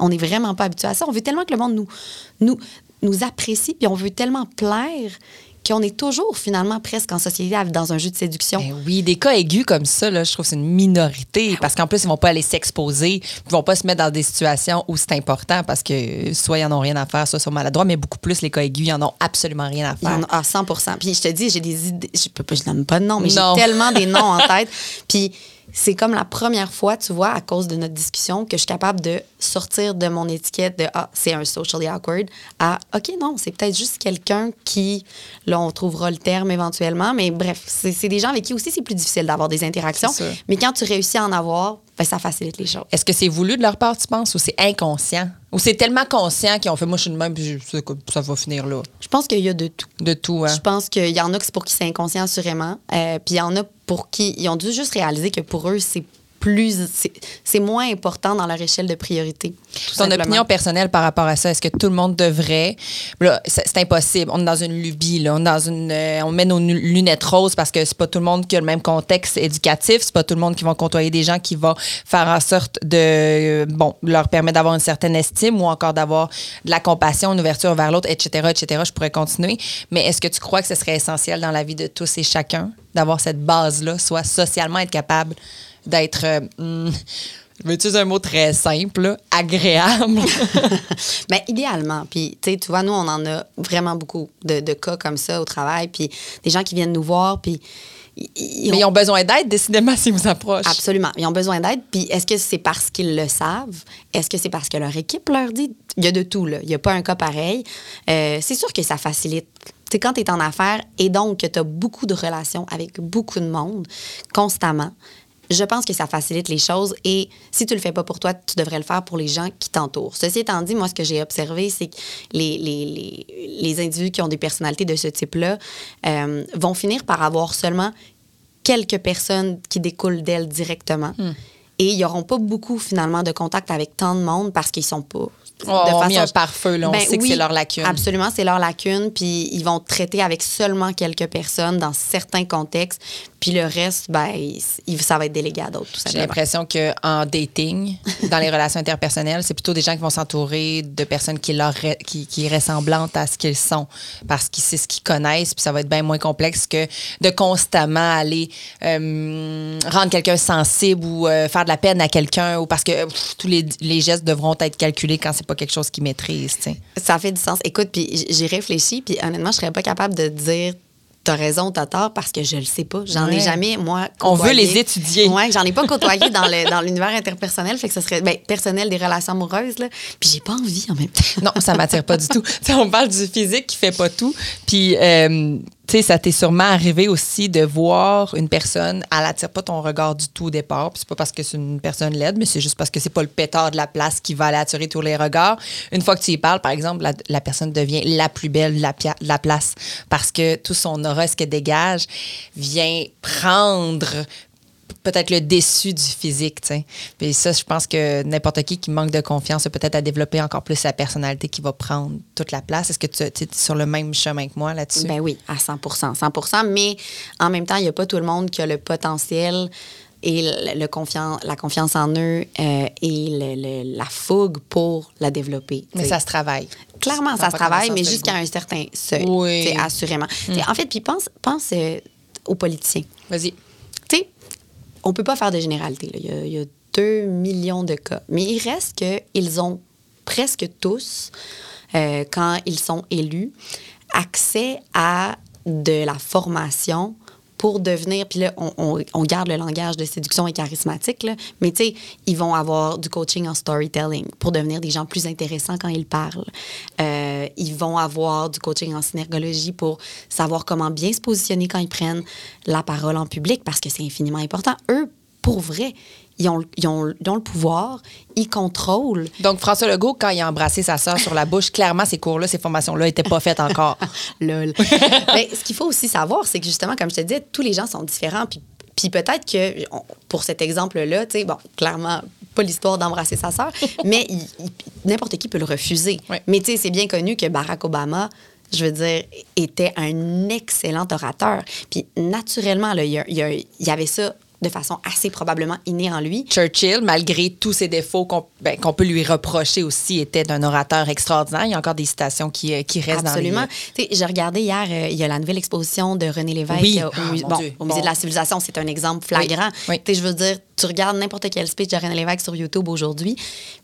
On n'est vraiment pas habitué à ça. On veut tellement que le monde nous, nous, nous apprécie, puis on veut tellement plaire qu'on est toujours finalement presque en société dans un jeu de séduction. Ben oui, des cas aigus comme ça, là, je trouve que c'est une minorité. Parce qu'en plus, ils vont pas aller s'exposer. Ils vont pas se mettre dans des situations où c'est important parce que soit ils en ont rien à faire, soit ils sont maladroits, mais beaucoup plus les cas aigus, ils en ont absolument rien à faire. en à 100 Puis je te dis, j'ai des idées. Je peux pas, je nomme pas de nom, mais j'ai tellement des noms en [LAUGHS] tête. Puis c'est comme la première fois, tu vois, à cause de notre discussion, que je suis capable de sortir de mon étiquette de Ah, c'est un socially awkward à OK, non, c'est peut-être juste quelqu'un qui, là, on trouvera le terme éventuellement. Mais bref, c'est des gens avec qui aussi c'est plus difficile d'avoir des interactions. Mais quand tu réussis à en avoir, ben, ça facilite les choses. Est-ce que c'est voulu de leur part, tu penses, ou c'est inconscient? Ou c'est tellement conscient qu'ils ont fait, moi, je suis de même, puis je- ça va finir là. Je pense qu'il y a de tout. De tout, hein? Je pense qu'il y en a que c'est pour qui c'est inconscient, assurément. Euh, puis il y en a pour qui ils ont dû juste réaliser que pour eux, c'est plus. c'est- moins important dans leur échelle de priorité. Ton simplement. opinion personnelle par rapport à ça, est-ce que tout le monde devrait. Là, c'est impossible. On est dans une lubie, là. On, est dans une, euh, on met nos lunettes roses parce que c'est pas tout le monde qui a le même contexte éducatif. C'est pas tout le monde qui va côtoyer des gens qui vont faire en sorte de. euh, Bon, leur permettre d'avoir une certaine estime ou encore d'avoir de la compassion, une ouverture vers l'autre, etc., etc. Je pourrais continuer. Mais est-ce que tu crois que ce serait essentiel dans la vie de tous et chacun d'avoir cette base-là, soit socialement être capable d'être. euh, hmm, je vais utiliser un mot très simple, là, agréable. [LAUGHS] Ben, idéalement. Puis, tu sais, tu vois, nous, on en a vraiment beaucoup de, de cas comme ça au travail. Puis, des gens qui viennent nous voir, puis. ils- ils Mais ils ont besoin d'aide, décidément, [LAUGHS] s'ils vous approchent. Absolument. Ils ont besoin d'aide. Puis est-ce que c'est parce qu'ils le savent? Est-ce que c'est parce que leur équipe leur dit? Il y a de tout, là. Il n'y a pas un cas pareil. Euh, c'est sûr que ça facilite. Tu sais, quand tu es en affaires et donc que tu as beaucoup de relations avec beaucoup de monde constamment, je pense que ça facilite les choses et si tu le fais pas pour toi, tu devrais le faire pour les gens qui t'entourent. Ceci étant dit, moi, ce que j'ai observé, c'est que les, les, les, les individus qui ont des personnalités de ce type-là euh, vont finir par avoir seulement quelques personnes qui découlent d'elles directement. Et ils n'auront pas beaucoup, finalement, de contact avec tant de monde parce qu'ils sont pas Oh, on a mis un pare-feu, là. On Ben sait que oui, c'est leur lacune. Absolument, c'est leur lacune. Puis ils vont traiter avec seulement quelques personnes dans certains contextes. Puis le reste, ben, il- ça va être délégué à d'autres, tout J'ai l'impression qu'en dating, dans les relations interpersonnelles, c'est plutôt des gens qui vont s'entourer de personnes qui, leur qui, qui ressemblantes à ce qu'ils sont parce que c'est ce qu'ils connaissent, puis ça va être bien moins complexe que de constamment aller euh, rendre quelqu'un sensible ou euh, faire de la peine à quelqu'un ou parce que pff, tous les, les gestes devront être calculés quand c'est pas quelque chose qu'ils maîtrisent. tu sais. Ça fait du sens. Écoute, puis j'ai réfléchi, puis honnêtement, je serais pas capable de dire t'as raison, t'as tort, parce que je le sais pas. J'en ai jamais, moi, On veut côtoyé. les étudier. Ouais, j'en ai pas côtoyé dans le- [LAUGHS] dans l'univers interpersonnel, fait que ce serait ben, personnel des relations amoureuses, là. Puis j'ai pas envie en même temps. Non, ça m'attire pas du tout. [LAUGHS] Tu sais, on parle du physique qui fait pas tout. Puis, euh, tu sais, ça t'est sûrement arrivé aussi de voir une personne, elle attire pas ton regard du tout au départ. Puis c'est pas parce que c'est une personne laide, mais c'est juste parce que c'est pas le pétard de la place qui va aller attirer tous les regards. Une fois que tu y parles, par exemple, la, personne devient la plus belle de la, place parce que tout son aura, qu'elle dégage, vient prendre peut-être le déçu du physique, tu sais. Puis ça, je pense que n'importe qui qui manque de confiance peut-être à développer encore plus sa personnalité qui va prendre toute la place. Est-ce que tu es sur le même chemin que moi là-dessus? Ben oui, à 100 100% mais en même temps, il n'y a pas tout le monde qui a le potentiel et le, le confian- la confiance en eux euh, et le- le- la fougue pour la développer. mais ça se travaille. Clairement, Ça se travaille, mais jusqu'à un certain seuil, Oui. assurément. Sais, En fait, puis pense, pense euh, aux politiciens. Vas-y. Tu sais, on peut pas faire de généralité. là. Il, y a, il y a 2 millions de cas. Mais il reste qu'ils ont presque tous, euh, quand ils sont élus, accès à de la formation pour devenir, puis là, on, garde le langage de séduction et charismatique, mais tu sais, ils vont avoir du coaching en storytelling pour devenir des gens plus intéressants quand ils parlent. Euh, ils vont avoir du coaching en synergologie pour savoir comment bien se positionner quand ils prennent la parole en public, parce que c'est infiniment important. Eux, pour vrai, ils ont, ils ont- ils ont le pouvoir, ils contrôlent. Donc, François Legault, quand il a embrassé sa sœur sur la bouche, clairement, ces cours-là, ces formations-là n'étaient pas faites encore. [LAUGHS] Lol. [LAUGHS] Mais ce qu'il faut aussi savoir, c'est que justement, comme je te disais, tous les gens sont différents. Puis, puis peut-être que, on- pour cet exemple-là, tu sais, bon, clairement, pas l'histoire d'embrasser sa sœur, [LAUGHS] mais n'importe qui peut le refuser. Mais tu sais, c'est bien connu que Barack Obama, je veux dire, était un excellent orateur. Puis naturellement, là, il y, y y avait ça de façon assez probablement innée en lui. Churchill, malgré tous ses défauts qu'on ben, peut lui reprocher aussi, était un orateur extraordinaire. Il y a encore des citations qui, euh, qui restent Absolument. dans Tu sais, J'ai regardé hier, euh, il y a la nouvelle exposition de René Lévesque Oui. euh, au, Ah, bon, au Musée de la Civilisation. C'est un exemple flagrant. Oui. Je veux dire, tu regardes n'importe quel speech de René Lévesque sur YouTube aujourd'hui,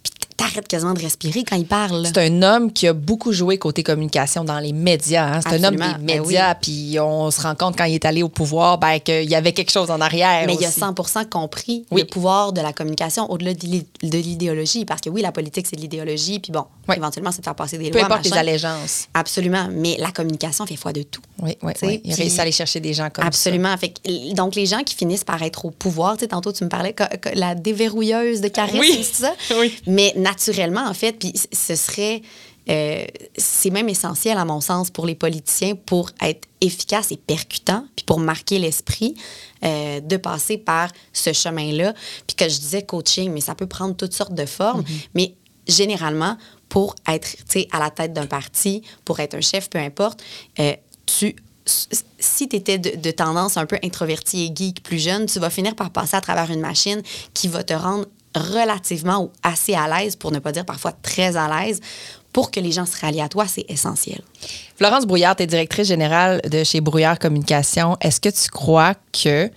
puis t'arrêtes quasiment de respirer quand il parle. C'est un homme qui a beaucoup joué côté communication dans les médias. hein. C'est un homme des Ben médias, puis on se rend compte quand il est allé au pouvoir ben, qu'il y avait quelque chose en arrière. Mais il a aussi. 100% compris Oui. le pouvoir de la communication au-delà de l'idéologie. Parce que oui, la politique, c'est de l'idéologie. Puis bon, Oui. éventuellement, c'est de faire passer des Peu lois. importe les allégeances. Absolument. Mais la communication fait foi de tout. Oui, oui, oui. Il a puis- réussi à aller chercher des gens comme Absolument. Fait que, donc, les gens qui finissent par être au pouvoir, tu sais, tantôt, tu me parlais, la déverrouilleuse de charisme, Oui. c'est ça? Oui. Mais naturellement, en fait, puis ce serait. euh, c'est même essentiel, à mon sens, pour les politiciens pour être efficaces et percutants, puis pour marquer l'esprit, euh, de passer par ce chemin-là. Puis que je disais coaching, mais ça peut prendre toutes sortes de formes. Mais généralement, pour être à la tête d'un parti, pour être un chef, peu importe, euh, tu si tu étais de, de tendance un peu introverti et geek plus jeune, tu vas finir par passer à travers une machine qui va te rendre relativement ou assez à l'aise, pour ne pas dire parfois très à l'aise, pour que les gens se rallient à toi, c'est essentiel. Florence Brouillard, tu es directrice générale de chez Brouillard Communication. Est-ce que tu crois que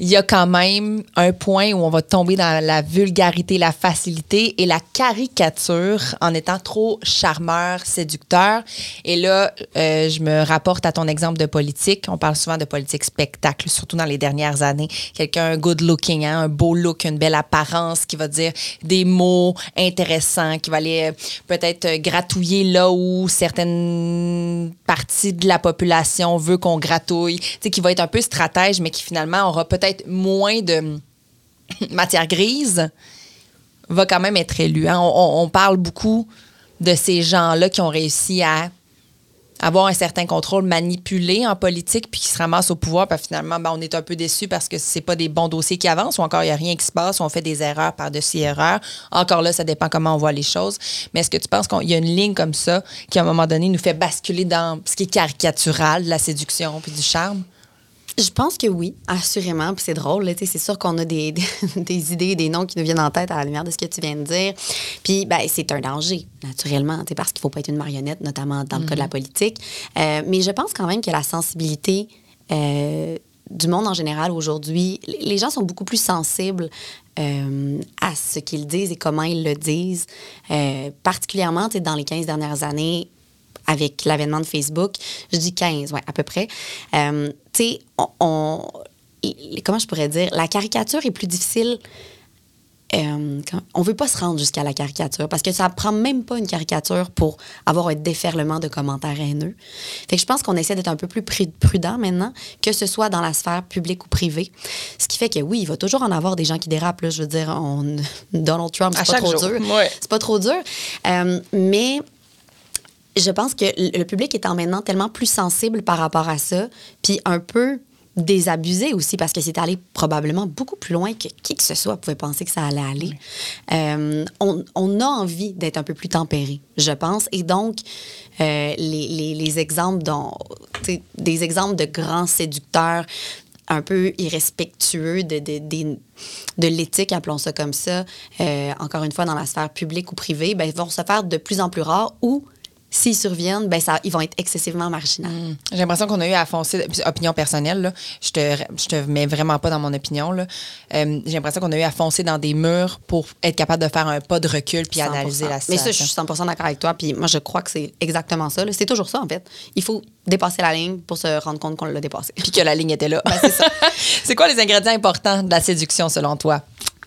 il y a quand même un point où on va tomber dans la vulgarité, la facilité et la caricature en étant trop charmeur, séducteur. Et là, euh, je me rapporte à ton exemple de politique. On parle souvent de politique spectacle, surtout dans les dernières années. Quelqu'un good looking, hein, un beau look, une belle apparence, qui va dire des mots intéressants, qui va aller euh, peut-être euh, gratouiller là où certaines parties de la population veut qu'on gratouille. Tu sais, qui va être un peu stratège, mais qui finalement aura peut-être moins de [LAUGHS] matière grise, va quand même être élu. hein. On, parle beaucoup de ces gens-là qui ont réussi à avoir un certain contrôle, manipuler en politique, puis qui se ramassent au pouvoir, puis finalement, ben, on est un peu déçu parce que c'est pas des bons dossiers qui avancent, ou encore il n'y a rien qui se passe, ou on fait des erreurs par-dessus erreurs. Encore là, ça dépend comment on voit les choses. Mais est-ce que tu penses qu'il y a une ligne comme ça qui, à un moment donné, nous fait basculer dans ce qui est caricatural de la séduction puis du charme? Je pense que oui, assurément. Puis c'est drôle, c'est sûr qu'on a des, [LAUGHS] des, des idées, des noms qui nous viennent en tête à la lumière de ce que tu viens de dire. Puis ben, c'est un danger, naturellement, parce qu'il ne faut pas être une marionnette, notamment dans le cas de la politique. Euh, mais je pense quand même que la sensibilité euh, du monde en général aujourd'hui, les gens sont beaucoup plus sensibles euh, à ce qu'ils disent et comment ils le disent. Particulièrement, dans les 15 dernières années, avec l'avènement de Facebook, je dis 15, ouais, à peu près. Euh, tu sais, on, on- comment je pourrais dire, la caricature est plus difficile. Euh, on veut pas se rendre jusqu'à la caricature parce que ça prend même pas une caricature pour avoir un déferlement de commentaires haineux. Fait que je pense qu'on essaie d'être un peu plus pru- prudent maintenant, que ce soit dans la sphère publique ou privée. Ce qui fait que oui, il va toujours en avoir des gens qui dérapent. Là, je veux dire, on, [LAUGHS] Donald Trump, c'est pas chaque trop dur. C'est pas trop dur. Euh, mais je pense que le public étant maintenant tellement plus sensible par rapport à ça, puis un peu désabusé aussi parce que c'est allé probablement beaucoup plus loin que qui que ce soit pouvait penser que ça allait aller. Euh, on, a envie d'être un peu plus tempéré, je pense, et donc euh, les, les- les exemples dont, des exemples de grands séducteurs un peu irrespectueux de, de l'éthique, appelons ça comme ça, euh, encore une fois, dans la sphère publique ou privée, ben, vont se faire de plus en plus rares ou, s'ils surviennent, ben, ça, ils vont être excessivement marginaux. J'ai l'impression qu'on a eu à foncer, opinion personnelle, là, je te, je te mets vraiment pas dans mon opinion. là. Euh, J'ai l'impression qu'on a eu à foncer dans des murs pour être capable de faire un pas de recul puis 100%. analyser la Mais situation. ça, je suis 100 d'accord avec toi. Puis moi, je crois que c'est exactement ça. là. C'est toujours ça, en fait. Il faut dépasser la ligne pour se rendre compte qu'on l'a dépassé. Puis que la ligne était là. Ben, c'est ça. [LAUGHS] c'est quoi les ingrédients importants de la séduction selon toi?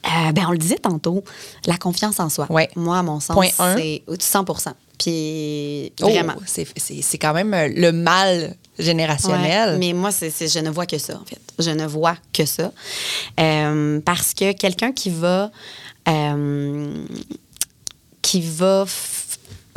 Euh, ben, on le disait tantôt, la confiance en soi. Ouais. Moi, à mon sens, Point c'est 100 Puis Oh, vraiment. c'est- quand même euh, le mal générationnel. Ouais, mais moi, c'est je ne vois que ça, en fait. Je ne vois que ça. Euh, parce que quelqu'un qui va. euh, qui va.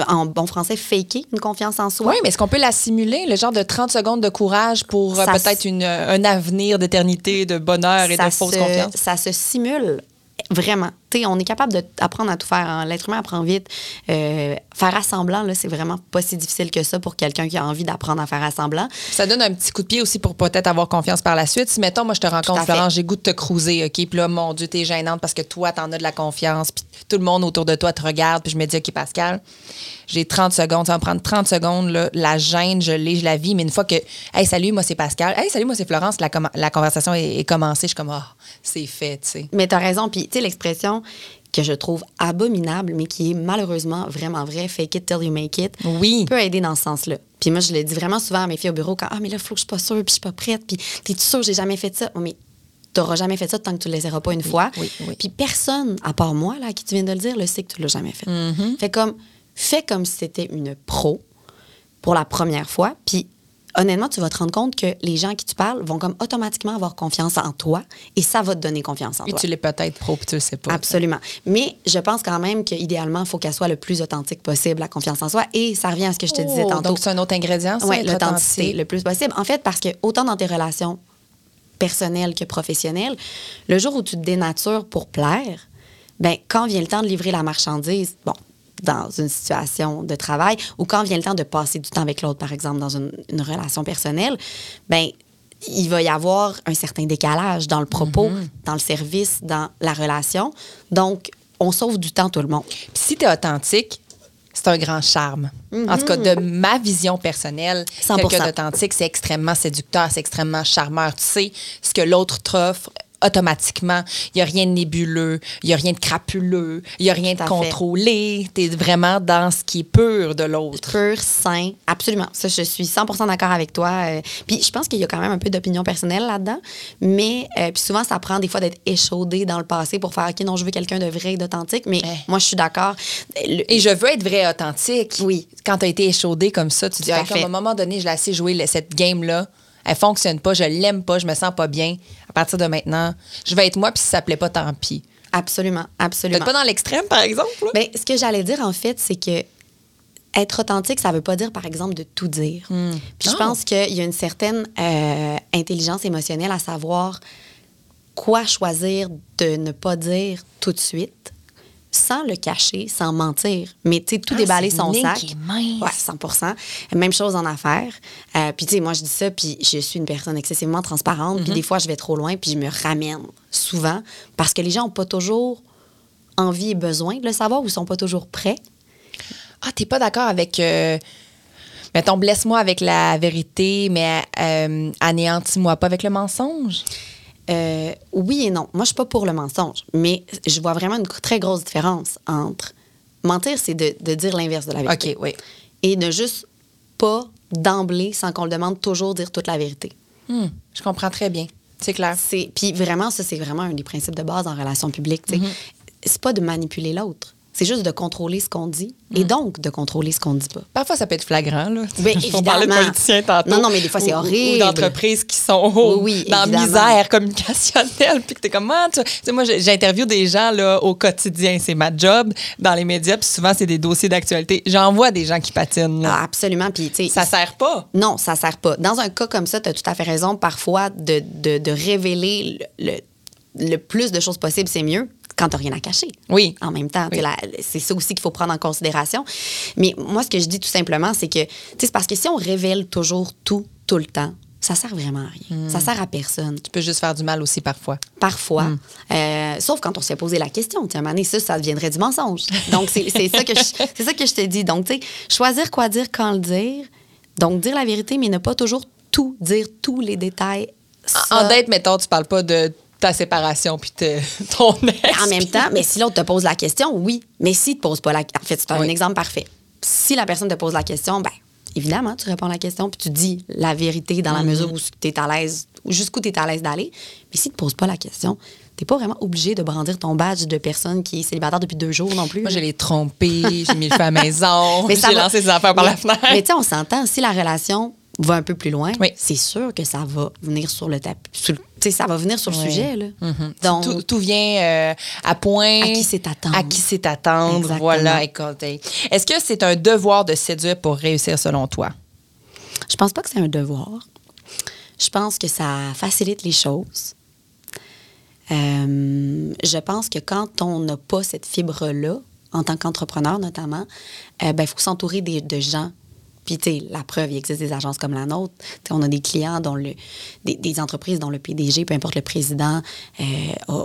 en bon français, faker une confiance en soi. Oui, mais est-ce qu'on peut la simuler, le genre de 30 secondes de courage pour euh, peut-être un avenir d'éternité, de bonheur et de fausse se, confiance? Ça se simule vraiment. On est capable d'apprendre à tout faire. hein. L'être humain apprend vite. Euh, faire assemblant, là, c'est vraiment pas si difficile que ça pour quelqu'un qui a envie d'apprendre à faire assemblant. Ça donne un petit coup de pied aussi pour peut-être avoir confiance par la suite. Si, mettons, moi, je te rencontre. Florence, j'ai goût de te cruiser, OK? Puis là, mon Dieu, t'es gênante parce que toi, t'en as de la confiance, puis tout le monde autour de toi te regarde, puis je me dis, OK, Pascal, j'ai 30 secondes, ça va me prendre 30 secondes, là, la gêne, je l'ai, je la vis, mais une fois que, hey, salut, moi, c'est Pascal, hey, salut, moi, c'est Florence, la, conversation est, est commencée, je suis comme, ah, c'est fait, tu sais. Mais tu as raison. Puis, tu sais, l'expression que je trouve abominable, mais qui est malheureusement vraiment vraie, fake it till you make it, Oui. peut aider dans ce sens-là. Puis moi, je le dis vraiment souvent à mes filles au bureau quand Ah, mais là, Flo, je suis pas sûre, puis je suis pas prête, puis t'es-tu sûre, j'ai jamais fait ça? Oh, mais t'auras jamais fait ça tant que tu le laisseras pas une fois. oui, oui. Puis personne, à part moi, là, à qui tu viens de le dire, le sait que tu l'as jamais fait. Mm-hmm. Fait comme, fais comme si c'était une pro pour la première fois, puis honnêtement, tu vas te rendre compte que les gens à qui tu parles vont comme automatiquement avoir confiance en toi et ça va te donner confiance en toi. tu l'es peut-être pro, tu le sais pas. Absolument. Mais je pense quand même qu'idéalement, il faut qu'elle soit le plus authentique possible, la confiance en soi. Et ça revient à ce que je te disais Oh, tantôt. Donc, c'est un autre ingrédient, ça, Oui, l'authenticité le plus possible. En fait, parce que autant dans tes relations personnelles que professionnelles, le jour où tu te dénatures pour plaire, ben quand vient le temps de livrer la marchandise, bon, dans une situation de travail, ou quand vient le temps de passer du temps avec l'autre, par exemple, dans une, une relation personnelle, ben il va y avoir un certain décalage dans le propos, Mm-hmm. dans le service, dans la relation. Donc, on sauve du temps tout le monde. Puis si tu es authentique, c'est un grand charme. En tout cas, de ma vision personnelle, 100%. quelqu'un d'authentique, c'est extrêmement séducteur, c'est extrêmement charmeur. Tu sais ce que l'autre t'offre automatiquement. Il n'y a rien de nébuleux, il n'y a rien de crapuleux, il n'y a rien de contrôlé. Tu es vraiment dans ce qui est pur de l'autre. pur, sain. Absolument. Ça, je suis 100% d'accord avec toi. Euh, puis je pense qu'il y a quand même un peu d'opinion personnelle là-dedans. Mais euh, puis souvent, ça prend des fois d'être échaudé dans le passé pour faire OK, non, je veux quelqu'un de vrai et d'authentique. Mais Ouais. moi, je suis d'accord. Le- Et je veux être vrai authentique. Oui. Quand tu as été échaudé comme ça, tu dis, Tout à un moment donné, je l'ai assez joué cette game-là. Elle fonctionne pas, je l'aime pas, je me sens pas bien. À partir de maintenant, je vais être moi, puis si ça plaît pas, tant pis. Absolument. Absolument. Pas dans l'extrême, par exemple. là? Ben, ce que j'allais dire, en fait, c'est que être authentique, ça veut pas dire, par exemple, de tout dire. Puis je pense qu'il y a une certaine euh, intelligence émotionnelle à savoir quoi choisir de ne pas dire tout de suite sans le cacher, sans mentir. Mais, tu sais, tout Ah, déballer son sac. qui est mince. Ouais, 100 Même chose en affaires. Euh, puis, tu sais, moi, je dis ça, puis je suis une personne excessivement transparente. Puis, des fois, je vais trop loin, puis je me ramène souvent parce que les gens n'ont pas toujours envie et besoin de le savoir ou sont pas toujours prêts. Ah, t'es pas d'accord avec. euh, mettons, blesse-moi avec la vérité, mais euh, anéantis-moi pas avec le mensonge? Euh, oui et non. Moi, je suis pas pour le mensonge, mais je vois vraiment une très grosse différence entre mentir, c'est de, de dire l'inverse de la vérité. OK, oui. Et ne juste pas d'emblée, sans qu'on le demande, toujours dire toute la vérité. Hmm, je comprends très bien. C'est clair. C'est puis vraiment ça c'est vraiment un des principes de base en relation publique, sais. C'est pas de manipuler l'autre. C'est juste de contrôler ce qu'on dit et donc de contrôler ce qu'on dit pas. Parfois, ça peut être flagrant. Là. [LAUGHS] On parlait de évidemment. politiciens tantôt. Non, non, mais des fois, c'est horrible. Ou d'entreprises qui sont oh, [LAUGHS] Oui, oui, dans évidemment. misère communicationnelle. [LAUGHS] Puis que t'es comme, ah, tu sais, moi, j'interviewe des gens là, au quotidien. C'est ma job dans les médias. Puis souvent, c'est des dossiers d'actualité. J'en vois des gens qui patinent. Ah, absolument puis tu sais Ça sert pas. Non, ça sert pas. Dans un cas comme ça, tu as tout à fait raison. Parfois, de, de- de révéler le, le- le plus de choses possible, c'est mieux quand tu rien à cacher. Oui. En même temps, Oui. c'est ça aussi qu'il faut prendre en considération. Mais moi, ce que je dis tout simplement, c'est que, tu sais, c'est parce que si on révèle toujours tout, tout le temps, ça sert vraiment à rien. Hmm. Ça sert à personne. Tu peux juste faire du mal aussi parfois. Parfois. Hmm. Euh, sauf quand on s'est posé la question. Tiens, à un moment donné, ça, ça deviendrait du mensonge. Donc, c'est ça, que je- ça que je te dis. Donc, tu sais, choisir quoi dire, quand le dire. Donc, dire la vérité, mais ne pas toujours tout dire, tous les détails. En- Ça- En date, mettons, tu parles pas de ta séparation puis [LAUGHS] ton ex. En même temps, mais si l'autre te pose la question, oui. Mais si te pose pas la En fait, c'est un Oui. exemple parfait. Si la personne te pose la question, ben évidemment, tu réponds à la question puis tu dis la vérité dans la Mm-hmm. mesure où tu es à l'aise, jusqu'où tu es à l'aise d'aller. Mais si tu te poses pas la question, tu pas vraiment obligé de brandir ton badge de personne qui est célibataire depuis deux jours non plus. Moi, je l'ai trompé, j'ai mis le feu à la maison, [LAUGHS] j'ai va- lancé ses affaires par mais, la fenêtre. Mais tu sais, on s'entend, si la relation va un peu plus loin, Oui. c'est sûr que ça va venir sur le tapis. sur le- Tu sais, ça va venir sur le Oui. sujet. Là. Mhm. Donc, tout, tout vient euh, à point. À qui c'est attendre. À qui c'est attendre. Exactement. Voilà. Est-ce que c'est un devoir de séduire pour réussir selon toi? Je pense pas que c'est un devoir. Je pense que ça facilite les choses. Euh, je pense que quand on n'a pas cette fibre-là, en tant qu'entrepreneur notamment, il ben, faut s'entourer de gens. Puis, tu sais, la preuve, il existe des agences comme la nôtre. On a des clients, dont le, des, des entreprises dont le PDG, peu importe le président, euh, a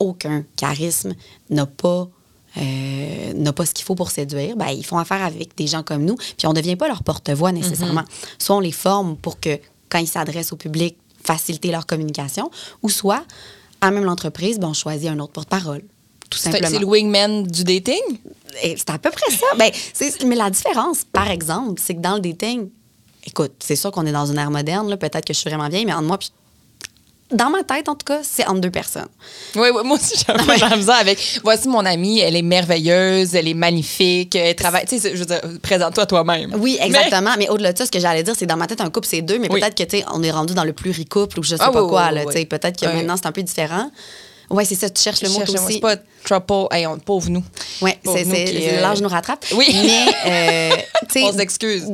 aucun charisme, n'a pas euh, n'a pas ce qu'il faut pour séduire, ben, ils font affaire avec des gens comme nous, puis on ne devient pas leur porte-voix nécessairement. Soit on les forme pour que, quand ils s'adressent au public, faciliter leur communication, ou soit, à même l'entreprise, ben, on choisit un autre porte-parole, tout C'est simplement. c'est le wingman du dating? C'est à peu près ça. Ben, mais la différence, par exemple, c'est que dans le dating, écoute, c'est sûr qu'on est dans une ère moderne, peut-être que je suis vraiment vieille, mais entre moi puis dans ma tête, en tout cas, c'est entre deux personnes. Oui, oui, moi aussi, j'ai un peu de avec. Voici mon amie, elle est merveilleuse, elle est magnifique, elle travaille. Tu sais, je veux dire, présente-toi toi-même. Oui, exactement. Mais, au-delà de ça, ce que j'allais dire, c'est dans ma tête, un couple, c'est deux, mais Oui. peut-être que, tu sais, on est rendu dans le plus couple ou je sais Ah pas oui, quoi, oui, là, oui, tu sais. Peut-être que maintenant, c'est un peu différent. Oui, c'est ça, tu cherches le mot Cherche- aussi. C'est pas trouble. Hey, on, pauvre nous. Oui, c'est euh, l'âge nous rattrape. Oui. Mais, euh, [LAUGHS] On s'excuse.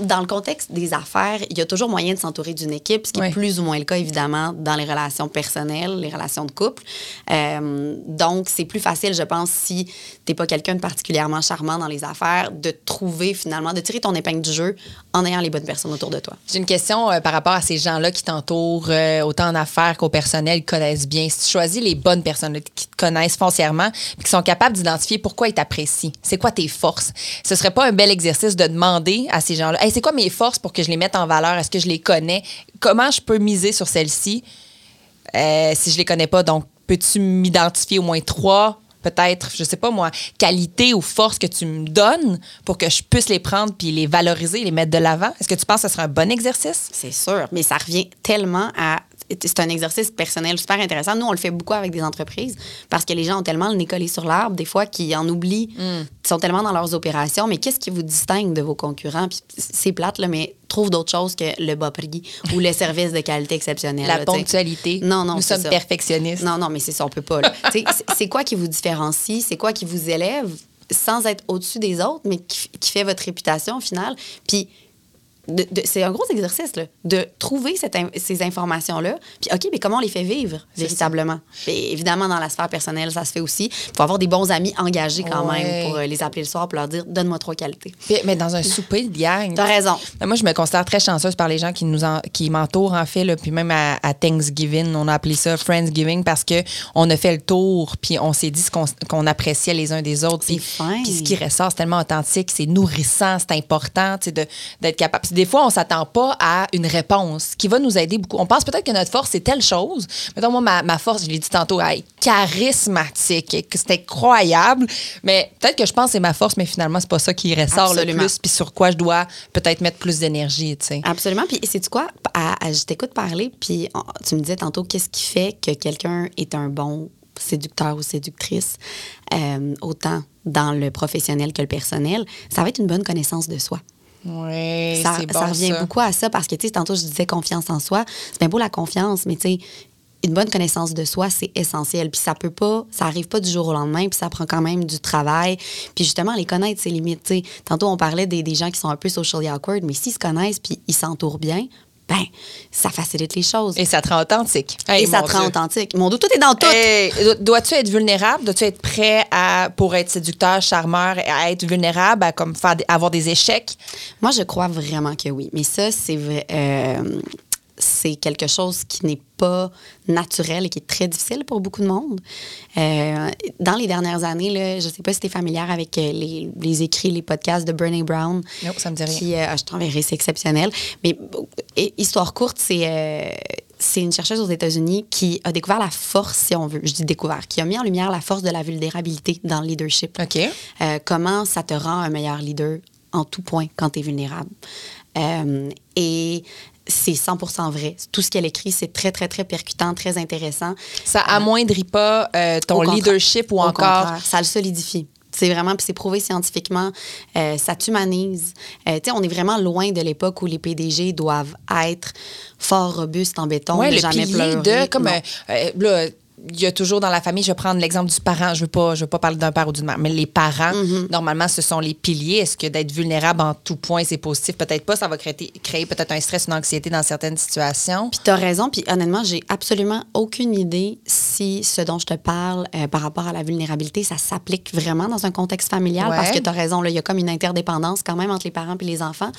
Dans le contexte des affaires, il y a toujours moyen de s'entourer d'une équipe, ce qui Oui. est plus ou moins le cas, évidemment, dans les relations personnelles, les relations de couple. Euh, donc, c'est plus facile, je pense, si tu n'es pas quelqu'un de particulièrement charmant dans les affaires, de trouver finalement, de tirer ton épingle du jeu en ayant les bonnes personnes autour de toi. J'ai une question euh, par rapport à ces gens-là qui t'entourent, autant en affaires qu'au personnel, connaissent bien. Si tu choisis les bonnes personnes qui te connaissent foncièrement, qui sont capables d'identifier pourquoi ils t'apprécient, c'est quoi tes forces, ce serait pas un bel exercice de demander à ces gens-là, hey, c'est quoi mes forces pour que je les mette en valeur? Est-ce que je les connais? Comment je peux miser sur celles-ci? Euh, si je les connais pas? Donc, peux-tu m'identifier au moins trois? Peut-être, je sais pas moi, qualités ou forces que tu me donnes pour que je puisse les prendre puis les valoriser, les mettre de l'avant? Est-ce que tu penses que ce serait un bon exercice? C'est sûr, mais ça revient tellement à. C'est un exercice personnel super intéressant. Nous, on le fait beaucoup avec des entreprises parce que les gens ont tellement le nez collé sur l'arbre, des fois, qu'ils en oublient. Mm. Ils sont tellement dans leurs opérations. Mais qu'est-ce qui vous distingue de vos concurrents? Puis c'est plate, là, mais trouve d'autres choses que le bas prix ou le service de qualité exceptionnel. La là, ponctualité. Non, non, Nous c'est sommes ça. perfectionnistes. Non, non, mais c'est ça, on peut pas. c'est- quoi qui vous différencie? C'est quoi qui vous élève? sans être au-dessus des autres, mais qui, qui fait votre réputation au final? Puis c'est un gros exercice là, de trouver cette in- ces informations-là. Puis, OK, mais comment on les fait vivre véritablement? Puis, évidemment, dans la sphère personnelle, ça se fait aussi. Il faut avoir des bons amis engagés quand Ouais. même pour euh, les appeler le soir pour leur dire donne-moi trois qualités. Puis- Mais dans un souper de gang. T'as raison. Moi, je me considère très chanceuse par les gens qui nous en- qui m'entourent, en fait, là, puis même à, à Thanksgiving, on a appelé ça Friendsgiving parce que on a fait le tour, puis on s'est dit ce qu'on qu'on appréciait les uns des autres. Puis, puis ce qui ressort, c'est tellement authentique, c'est nourrissant, c'est important, d'être capable. Des fois, on s'attend pas à une réponse qui va nous aider beaucoup. On pense peut-être que notre force, c'est telle chose. Mettons, moi, ma, ma force, je l'ai dit tantôt, elle est charismatique, c'est incroyable, mais peut-être que je pense que c'est ma force, mais finalement, c'est pas ça qui ressort le plus, puis sur quoi je dois peut-être mettre plus d'énergie, tu sais. Absolument. Puis, sais-tu quoi? À- à- je t'écoute parler, puis tu me disais tantôt, qu'est-ce qui fait que quelqu'un est un bon séducteur ou séductrice, euh, autant dans le professionnel que le personnel? Ça va être une bonne connaissance de soi. Oui, ça, ça revient ça. beaucoup à ça parce que, tu sais, tantôt, je disais confiance en soi. C'est bien beau la confiance, mais tu sais, une bonne connaissance de soi, c'est essentiel. Puis ça peut pas, ça arrive pas du jour au lendemain, puis ça prend quand même du travail. Puis justement, les connaître, ses limites. tu sais. Tantôt, on parlait des, des gens qui sont un peu socially awkward, mais s'ils se connaissent puis ils s'entourent bien, ben, ça facilite les choses. Et ça te rend authentique. Et ça te rend Dieu. authentique. Mon Dieu, tout est dans tout. Hey, dois-tu être vulnérable? Dois-tu être prêt à, pour être séducteur, charmeur, à être vulnérable, à comme faire, avoir des échecs? Moi, je crois vraiment que oui. Mais ça, c'est vrai- euh, c'est quelque chose qui n'est pas naturel et qui est très difficile pour beaucoup de monde. Euh, dans les dernières années, là, je ne sais pas si tu es familière avec euh, les, les écrits, les podcasts de Brené Brown. Non, ça me dit rien. Qui, euh, je t'enverrai, c'est exceptionnel. Mais euh, histoire courte, c'est euh, c'est une chercheuse aux États-Unis qui a découvert la force, si on veut, je dis découvert, qui a mis en lumière la force de la vulnérabilité dans le leadership. OK. Comment ça te rend un meilleur leader en tout point quand tu es vulnérable? Euh, et c'est 100% vrai. Tout ce qu'elle écrit, c'est très, très, très percutant, très intéressant. Ça amoindrit pas euh, ton leadership ou encore. ça le solidifie. C'est vraiment, puis c'est prouvé scientifiquement, euh, ça t'humanise. Euh, tu sais, on est vraiment loin de l'époque où les PDG doivent être fort robustes en béton, Ouais, ne le jamais pilier pleurer. de, comme, euh, euh, là, il y a toujours dans la famille, je vais prendre l'exemple du parent, je veux pas, je veux pas parler d'un père ou d'une mère, mais les parents, Mm-hmm. normalement, ce sont les piliers. Est-ce que d'être vulnérable en tout point, c'est positif? Peut-être pas, ça va créer, créer peut-être un stress, une anxiété dans certaines situations. Puis t'as raison, puis honnêtement, j'ai absolument aucune idée si ce dont je te parle euh, par rapport à la vulnérabilité, ça s'applique vraiment dans un contexte familial, Ouais. parce que t'as raison, là, il y a comme une interdépendance quand même entre les parents et les enfants.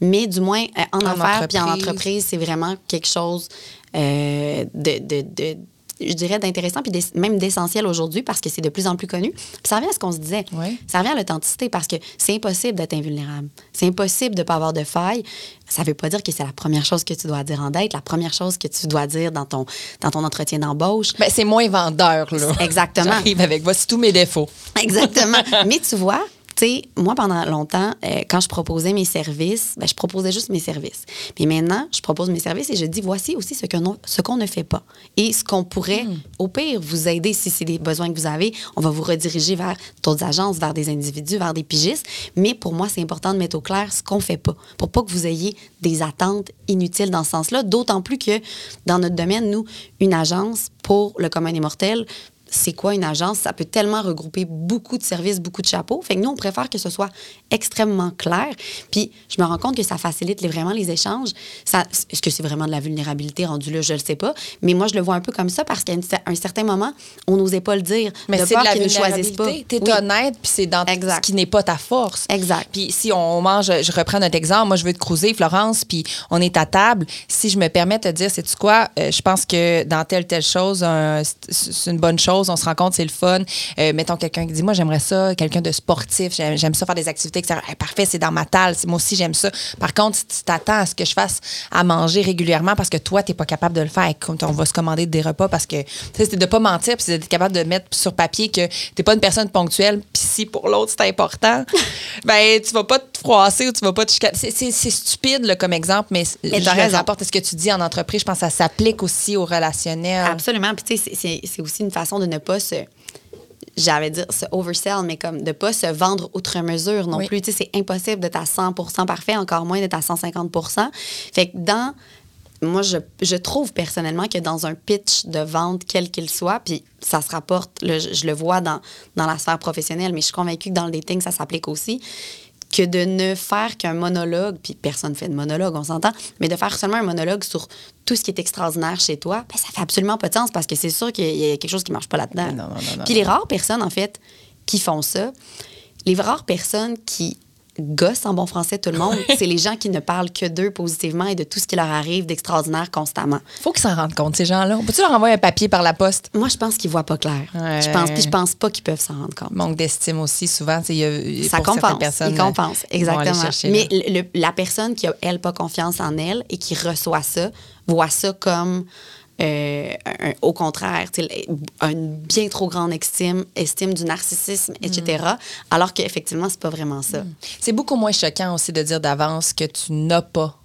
Mais du moins, euh, en, En affaires puis en entreprise. entreprise, c'est vraiment quelque chose euh, de... de- de- je dirais d'intéressant puis même d'essentiel aujourd'hui parce que c'est de plus en plus connu. Puis ça revient à ce qu'on se disait. Ça revient à l'authenticité parce que c'est impossible d'être invulnérable. C'est impossible de ne pas avoir de faille. Ça ne veut pas dire que c'est la première chose que tu dois dire en date, la première chose que tu dois dire dans ton, dans ton entretien d'embauche. Ben, c'est moins vendeur, là. Exactement. [LAUGHS] J'arrive avec voici tous mes défauts. Exactement. [LAUGHS] Mais tu vois, tu sais, moi, pendant longtemps, euh, quand je proposais mes services, ben, je proposais juste mes services. Puis maintenant, je propose mes services et je dis voici aussi ce qu'on ce qu'on ne fait pas. Et ce qu'on pourrait, au pire, vous aider si c'est des besoins que vous avez. On va vous rediriger vers d'autres agences, vers des individus, vers des pigistes. Mais pour moi, c'est important de mettre au clair ce qu'on fait pas pour pas que vous ayez des attentes inutiles dans ce sens-là. D'autant plus que dans notre domaine, nous, une agence pour le commun des mortels, c'est quoi une agence? Ça peut tellement regrouper beaucoup de services, beaucoup de chapeaux. Fait que nous, on préfère que ce soit extrêmement clair. Puis je me rends compte que ça facilite les- vraiment les échanges. Est-ce que c'est vraiment de la vulnérabilité rendue là? Je le sais pas. Mais moi, je le vois un peu comme ça parce qu'à un certain moment, on n'osait pas le dire. Mais c'est de la vulnérabilité. T'es Oui. honnête, puis c'est dans Exact. ce qui n'est pas ta force. Exact. Puis si on mange, je reprends notre exemple, moi je veux te cruiser, Florence, puis on est à table. Si je me permets de te dire, c'est-tu quoi, Euh, je pense que dans telle, telle chose, c'est c'est une bonne chose, on se rend compte, c'est le fun. Euh, mettons quelqu'un qui dit, moi j'aimerais ça, quelqu'un de sportif, j'aime ça faire des activités, etc. Hey, parfait, c'est dans ma talle, moi aussi j'aime ça. Par contre, si tu t'attends à ce que je fasse à manger régulièrement parce que toi, tu n'es pas capable de le faire, comme on va se commander des repas parce que, c'est de pas mentir, puis c'est d'être capable de mettre sur papier que tu n'es pas une personne ponctuelle, puis si pour l'autre c'est important, [LAUGHS] ben tu vas pas te froisser ou tu vas pas te chicaner. C'est- stupide là, comme exemple, mais, Mais je rapporte à ce que tu dis en entreprise. Je pense que ça s'applique aussi au relationnel. Absolument. Puis, tu sais, c'est- aussi une façon de ne pas se. J'allais dire se oversell, mais comme de pas se vendre outre mesure non Oui. plus. Tu sais, c'est impossible d'être à 100% parfait, encore moins d'être à 150 Fait que dans moi, je, je trouve personnellement que dans un pitch de vente, quel qu'il soit, puis ça se rapporte, le- je, je le vois dans, dans la sphère professionnelle, mais je suis convaincue que dans le dating, ça s'applique aussi, que de ne faire qu'un monologue, puis personne fait de monologue, on s'entend, mais de faire seulement un monologue sur tout ce qui est extraordinaire chez toi, ben, ça fait absolument pas de sens parce que c'est sûr qu'il y a quelque chose qui marche pas là-dedans. Non, non, non, non, Puis les rares personnes, en fait, qui font ça, les rares personnes qui gossent en bon français tout le monde, c'est les gens qui ne parlent que d'eux positivement et de tout ce qui leur arrive d'extraordinaire constamment. Faut qu'ils s'en rendent compte, ces gens-là. On peut-tu leur envoyer un papier par la poste? Moi, je pense qu'ils voient pas clair. Ouais. Je pense, puis je pense pas qu'ils peuvent s'en rendre compte. Manque d'estime aussi, souvent. tu y a- Ça pour compense. personnes, il compense, euh, exactement. chercher, Mais le- la personne qui a, elle, pas confiance en elle et qui reçoit ça, voit ça comme, euh, un- au contraire, une bien trop grande estime, estime du narcissisme, etc. Mm. Alors qu'effectivement, c'est pas vraiment ça. C'est beaucoup moins choquant aussi de dire d'avance que tu n'as pas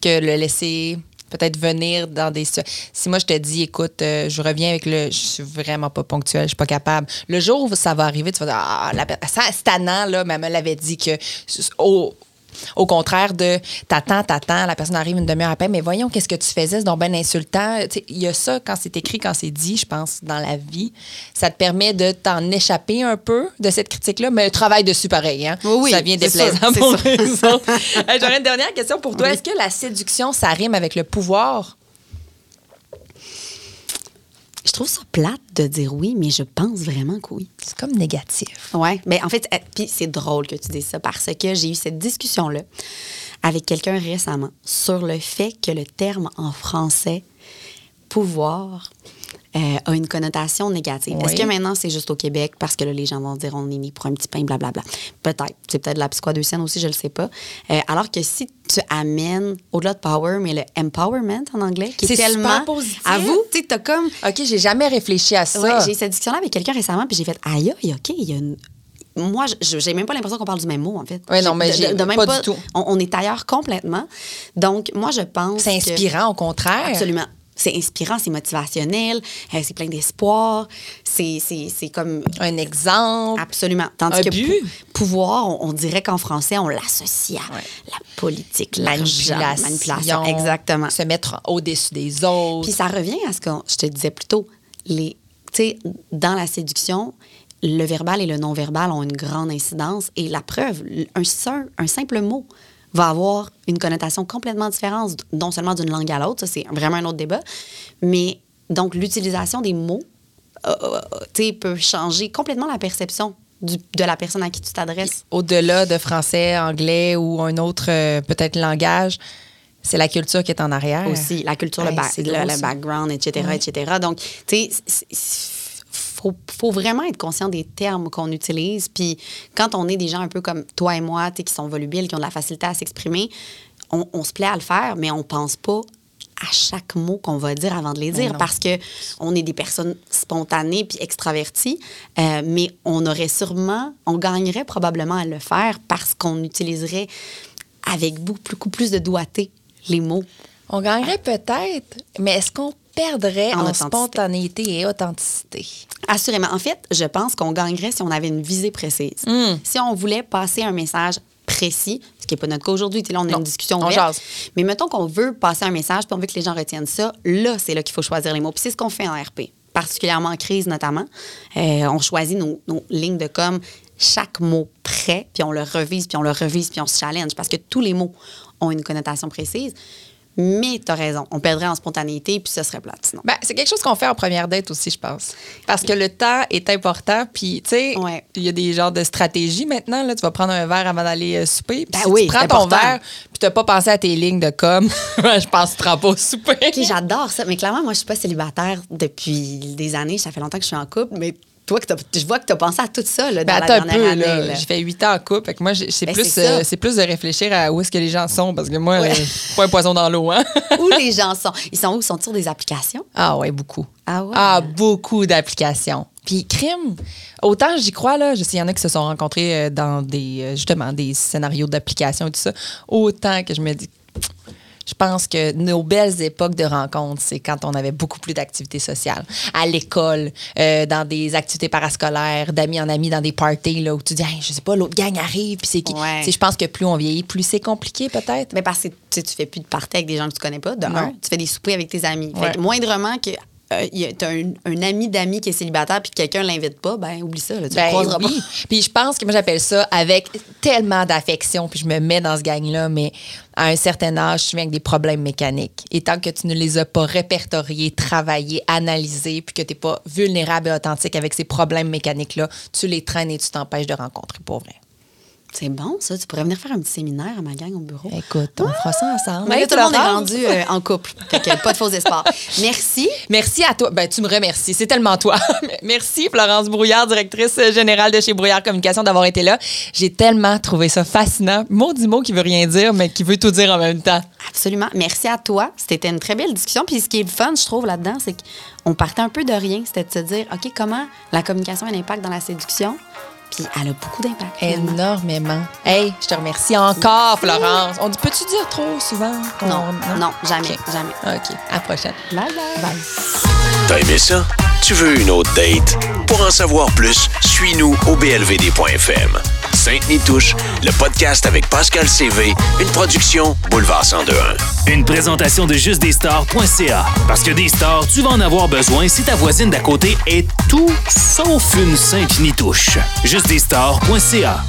que le laisser peut-être venir dans des si moi je te dis écoute euh, je reviens avec le je suis vraiment pas ponctuelle je suis pas capable le jour où ça va arriver tu vas dire ah la, ça là mais elle me l'avait dit que au au contraire de t'attends, t'attends, la personne arrive une demi-heure après, mais voyons qu'est-ce que tu faisais, c'est donc bien insultant. Il y a ça quand c'est écrit, quand c'est dit, je pense, dans la vie. Ça te permet de t'en échapper un peu de cette critique-là, mais travaille dessus pareil. Hein? Oui, oui, ça vient déplaisant pour J'aurais une [LAUGHS] dernière question pour toi. Oui. Est-ce que la séduction, ça rime avec le pouvoir? Je trouve ça plate de dire oui, mais je pense vraiment que oui. C'est comme négatif. Ouais, mais en fait, euh, puis c'est drôle que tu dises ça parce que j'ai eu cette discussion-là avec quelqu'un récemment sur le fait que le terme en français pouvoir euh, a une connotation négative. Est-ce Oui. que maintenant c'est juste au Québec parce que là, les gens vont dire on est né pour un petit pain, blablabla. Peut-être. C'est peut-être de la psychodeucienne aussi, je le sais pas. Euh, alors que si tu amènes au-delà de power, mais le empowerment en anglais, qui est, C'est super tellement positif. À vous, tu sais, t'as comme OK, j'ai jamais réfléchi à ça. Ouais, j'ai eu cette discussion-là avec quelqu'un récemment, puis j'ai fait aïe, OK, il y a une. Moi, je- j'ai même pas l'impression qu'on parle du même mot, en fait. Ouais, non, mais De- j'ai- de même pas du tout. On, on est ailleurs complètement. Donc, moi, je pense. c'est que- inspirant, au contraire. Absolument. C'est inspirant, c'est motivationnel, euh, c'est plein d'espoir, c'est c'est- c'est comme. Un exemple. Absolument. Tandis Un que but. pou- pouvoir, on, on dirait qu'en français, on l'associe à Ouais. la politique, l'argent, Manipulation. manipulation. Exactement. Se mettre au-dessus des autres. Puis ça revient à ce que je te disais plus tôt. Les, tu sais, dans la séduction, le verbal et le non-verbal ont une grande incidence. Et la preuve, un, seul- un simple mot va avoir une connotation complètement différente, non seulement d'une langue à l'autre, ça c'est vraiment un autre débat, mais donc l'utilisation des mots euh, euh, tu sais, peut changer complètement la perception du- de la personne à qui tu t'adresses. Au-delà de français, anglais ou un autre euh, peut-être langage, c'est la culture qui est en arrière. aussi, la culture, le, ba- le- background, etc., etc. Donc, tu sais, faut, faut vraiment être conscient des termes qu'on utilise. Puis quand on est des gens un peu comme toi et moi, qui sont volubiles, qui ont de la facilité à s'exprimer, on, on se plaît à le faire, mais on pense pas à chaque mot qu'on va dire avant de les dire parce que on est des personnes spontanées puis extraverties, euh, mais on aurait sûrement, on gagnerait probablement à le faire parce qu'on utiliserait avec beaucoup plus de doigté les mots. On gagnerait peut-être, mais est-ce qu'on perdrait En spontanéité et authenticité? Assurément. En fait, je pense qu'on gagnerait si on avait une visée précise. Hmm. Si on voulait passer un message précis, ce qui n'est pas notre cas aujourd'hui, là, on a Non, une discussion on ouverte. jase. Mais mettons qu'on veut passer un message puis on veut que les gens retiennent ça, là, c'est là qu'il faut choisir les mots. Puis c'est ce qu'on fait en RP, particulièrement en crise notamment. Euh, on choisit nos, nos lignes de com, chaque mot prêt, puis on le revise, puis on le revise, puis on se challenge parce que tous les mots ont une connotation précise. Mais tu as raison, on perdrait en spontanéité, puis ça serait plate sinon. Ben, c'est quelque chose qu'on fait en première date aussi, je pense. Parce que le temps est important. Puis, tu sais, il Ouais. y a des genres de stratégies maintenant. Là. Tu vas prendre un verre avant d'aller euh, souper. Puis Ben si oui, tu prends ton important. verre, puis tu n'as pas pensé à tes lignes de com, [LAUGHS] je pense que tu ne pas au souper. J'adore ça. Mais clairement, moi, je suis pas célibataire depuis des années. Ça fait longtemps que je suis en couple. Mais toi, que je vois que tu as pensé à tout ça là, dans Ben, la un dernière peu, année. là. J'ai fait huit ans en couple. Fait que moi, c'est Ben, plus, c'est euh, c'est plus de réfléchir à où est-ce que les gens sont. Parce que moi, Ouais. euh, pas un poison dans l'eau. Hein? [LAUGHS] Où les gens sont? Ils sont où? Ils sont sur des applications? Ah ouais, beaucoup. Ah ouais? Ah, beaucoup d'applications. Puis crime, autant j'y crois, là, je sais, il y en a qui se sont rencontrés euh, dans des, euh, justement, des scénarios d'applications et tout ça, autant que je me dis, Je pense que nos belles époques de rencontres, c'est quand on avait beaucoup plus d'activités sociales. À l'école, euh, dans des activités parascolaires, d'amis en amis, dans des parties, là, où tu dis, Hey, je sais pas, l'autre gang arrive, puis c'est qui. Ouais. Je pense que plus on vieillit, plus c'est compliqué, peut-être. Mais parce que tu fais plus de parties avec des gens que tu connais pas, de un. Tu fais des soupers avec tes amis. Fait Ouais. que moindrement que tu as un, un ami d'amis qui est célibataire puis que quelqu'un l'invite pas, ben oublie ça, là, tu Ben croiseras oui. Puis je pense que moi, j'appelle ça avec tellement d'affection, puis je me mets dans ce gang-là, mais à un certain âge, je suis avec des problèmes mécaniques. Et tant que tu ne les as pas répertoriés, travaillés, analysés, puis que tu n'es pas vulnérable et authentique avec ces problèmes mécaniques-là, tu les traînes et tu t'empêches de rencontrer pour vrai. C'est bon, ça. Tu pourrais venir faire un petit séminaire à ma gang au bureau. Écoute, on fera ça ensemble. Mais là, tout le monde est rendu euh, en couple. Fait que pas de faux espoirs. [LAUGHS] Merci. Merci à toi. Ben, tu me remercies. C'est tellement toi. [LAUGHS] Merci, Florence Brouillard, directrice générale de chez Brouillard Communication, d'avoir été là. J'ai tellement trouvé ça fascinant. Maudit mot qui veut rien dire, mais qui veut tout dire en même temps. Absolument. Merci à toi. C'était une très belle discussion. Puis ce qui est fun, je trouve, là-dedans, c'est qu'on partait un peu de rien. C'était de se dire, OK, comment la communication a un impact dans la séduction? Puis elle a beaucoup d'impact. Énormément. Hey, je te remercie encore, Florence. On dit, peux-tu dire trop souvent? Non, non, jamais, OK. jamais. OK. À la prochaine. Bye bye. Bye. T'as aimé ça? Tu veux une autre date? Pour en savoir plus, suis-nous au blvd.fm. Sainte-Nitouche, le podcast avec Pascal CV, une production Boulevard 1021. Une présentation de justdesstars.ca. Parce que des stars, tu vas en avoir besoin si ta voisine d'à côté est tout sauf une sainte nitouche. Justdesstars.ca.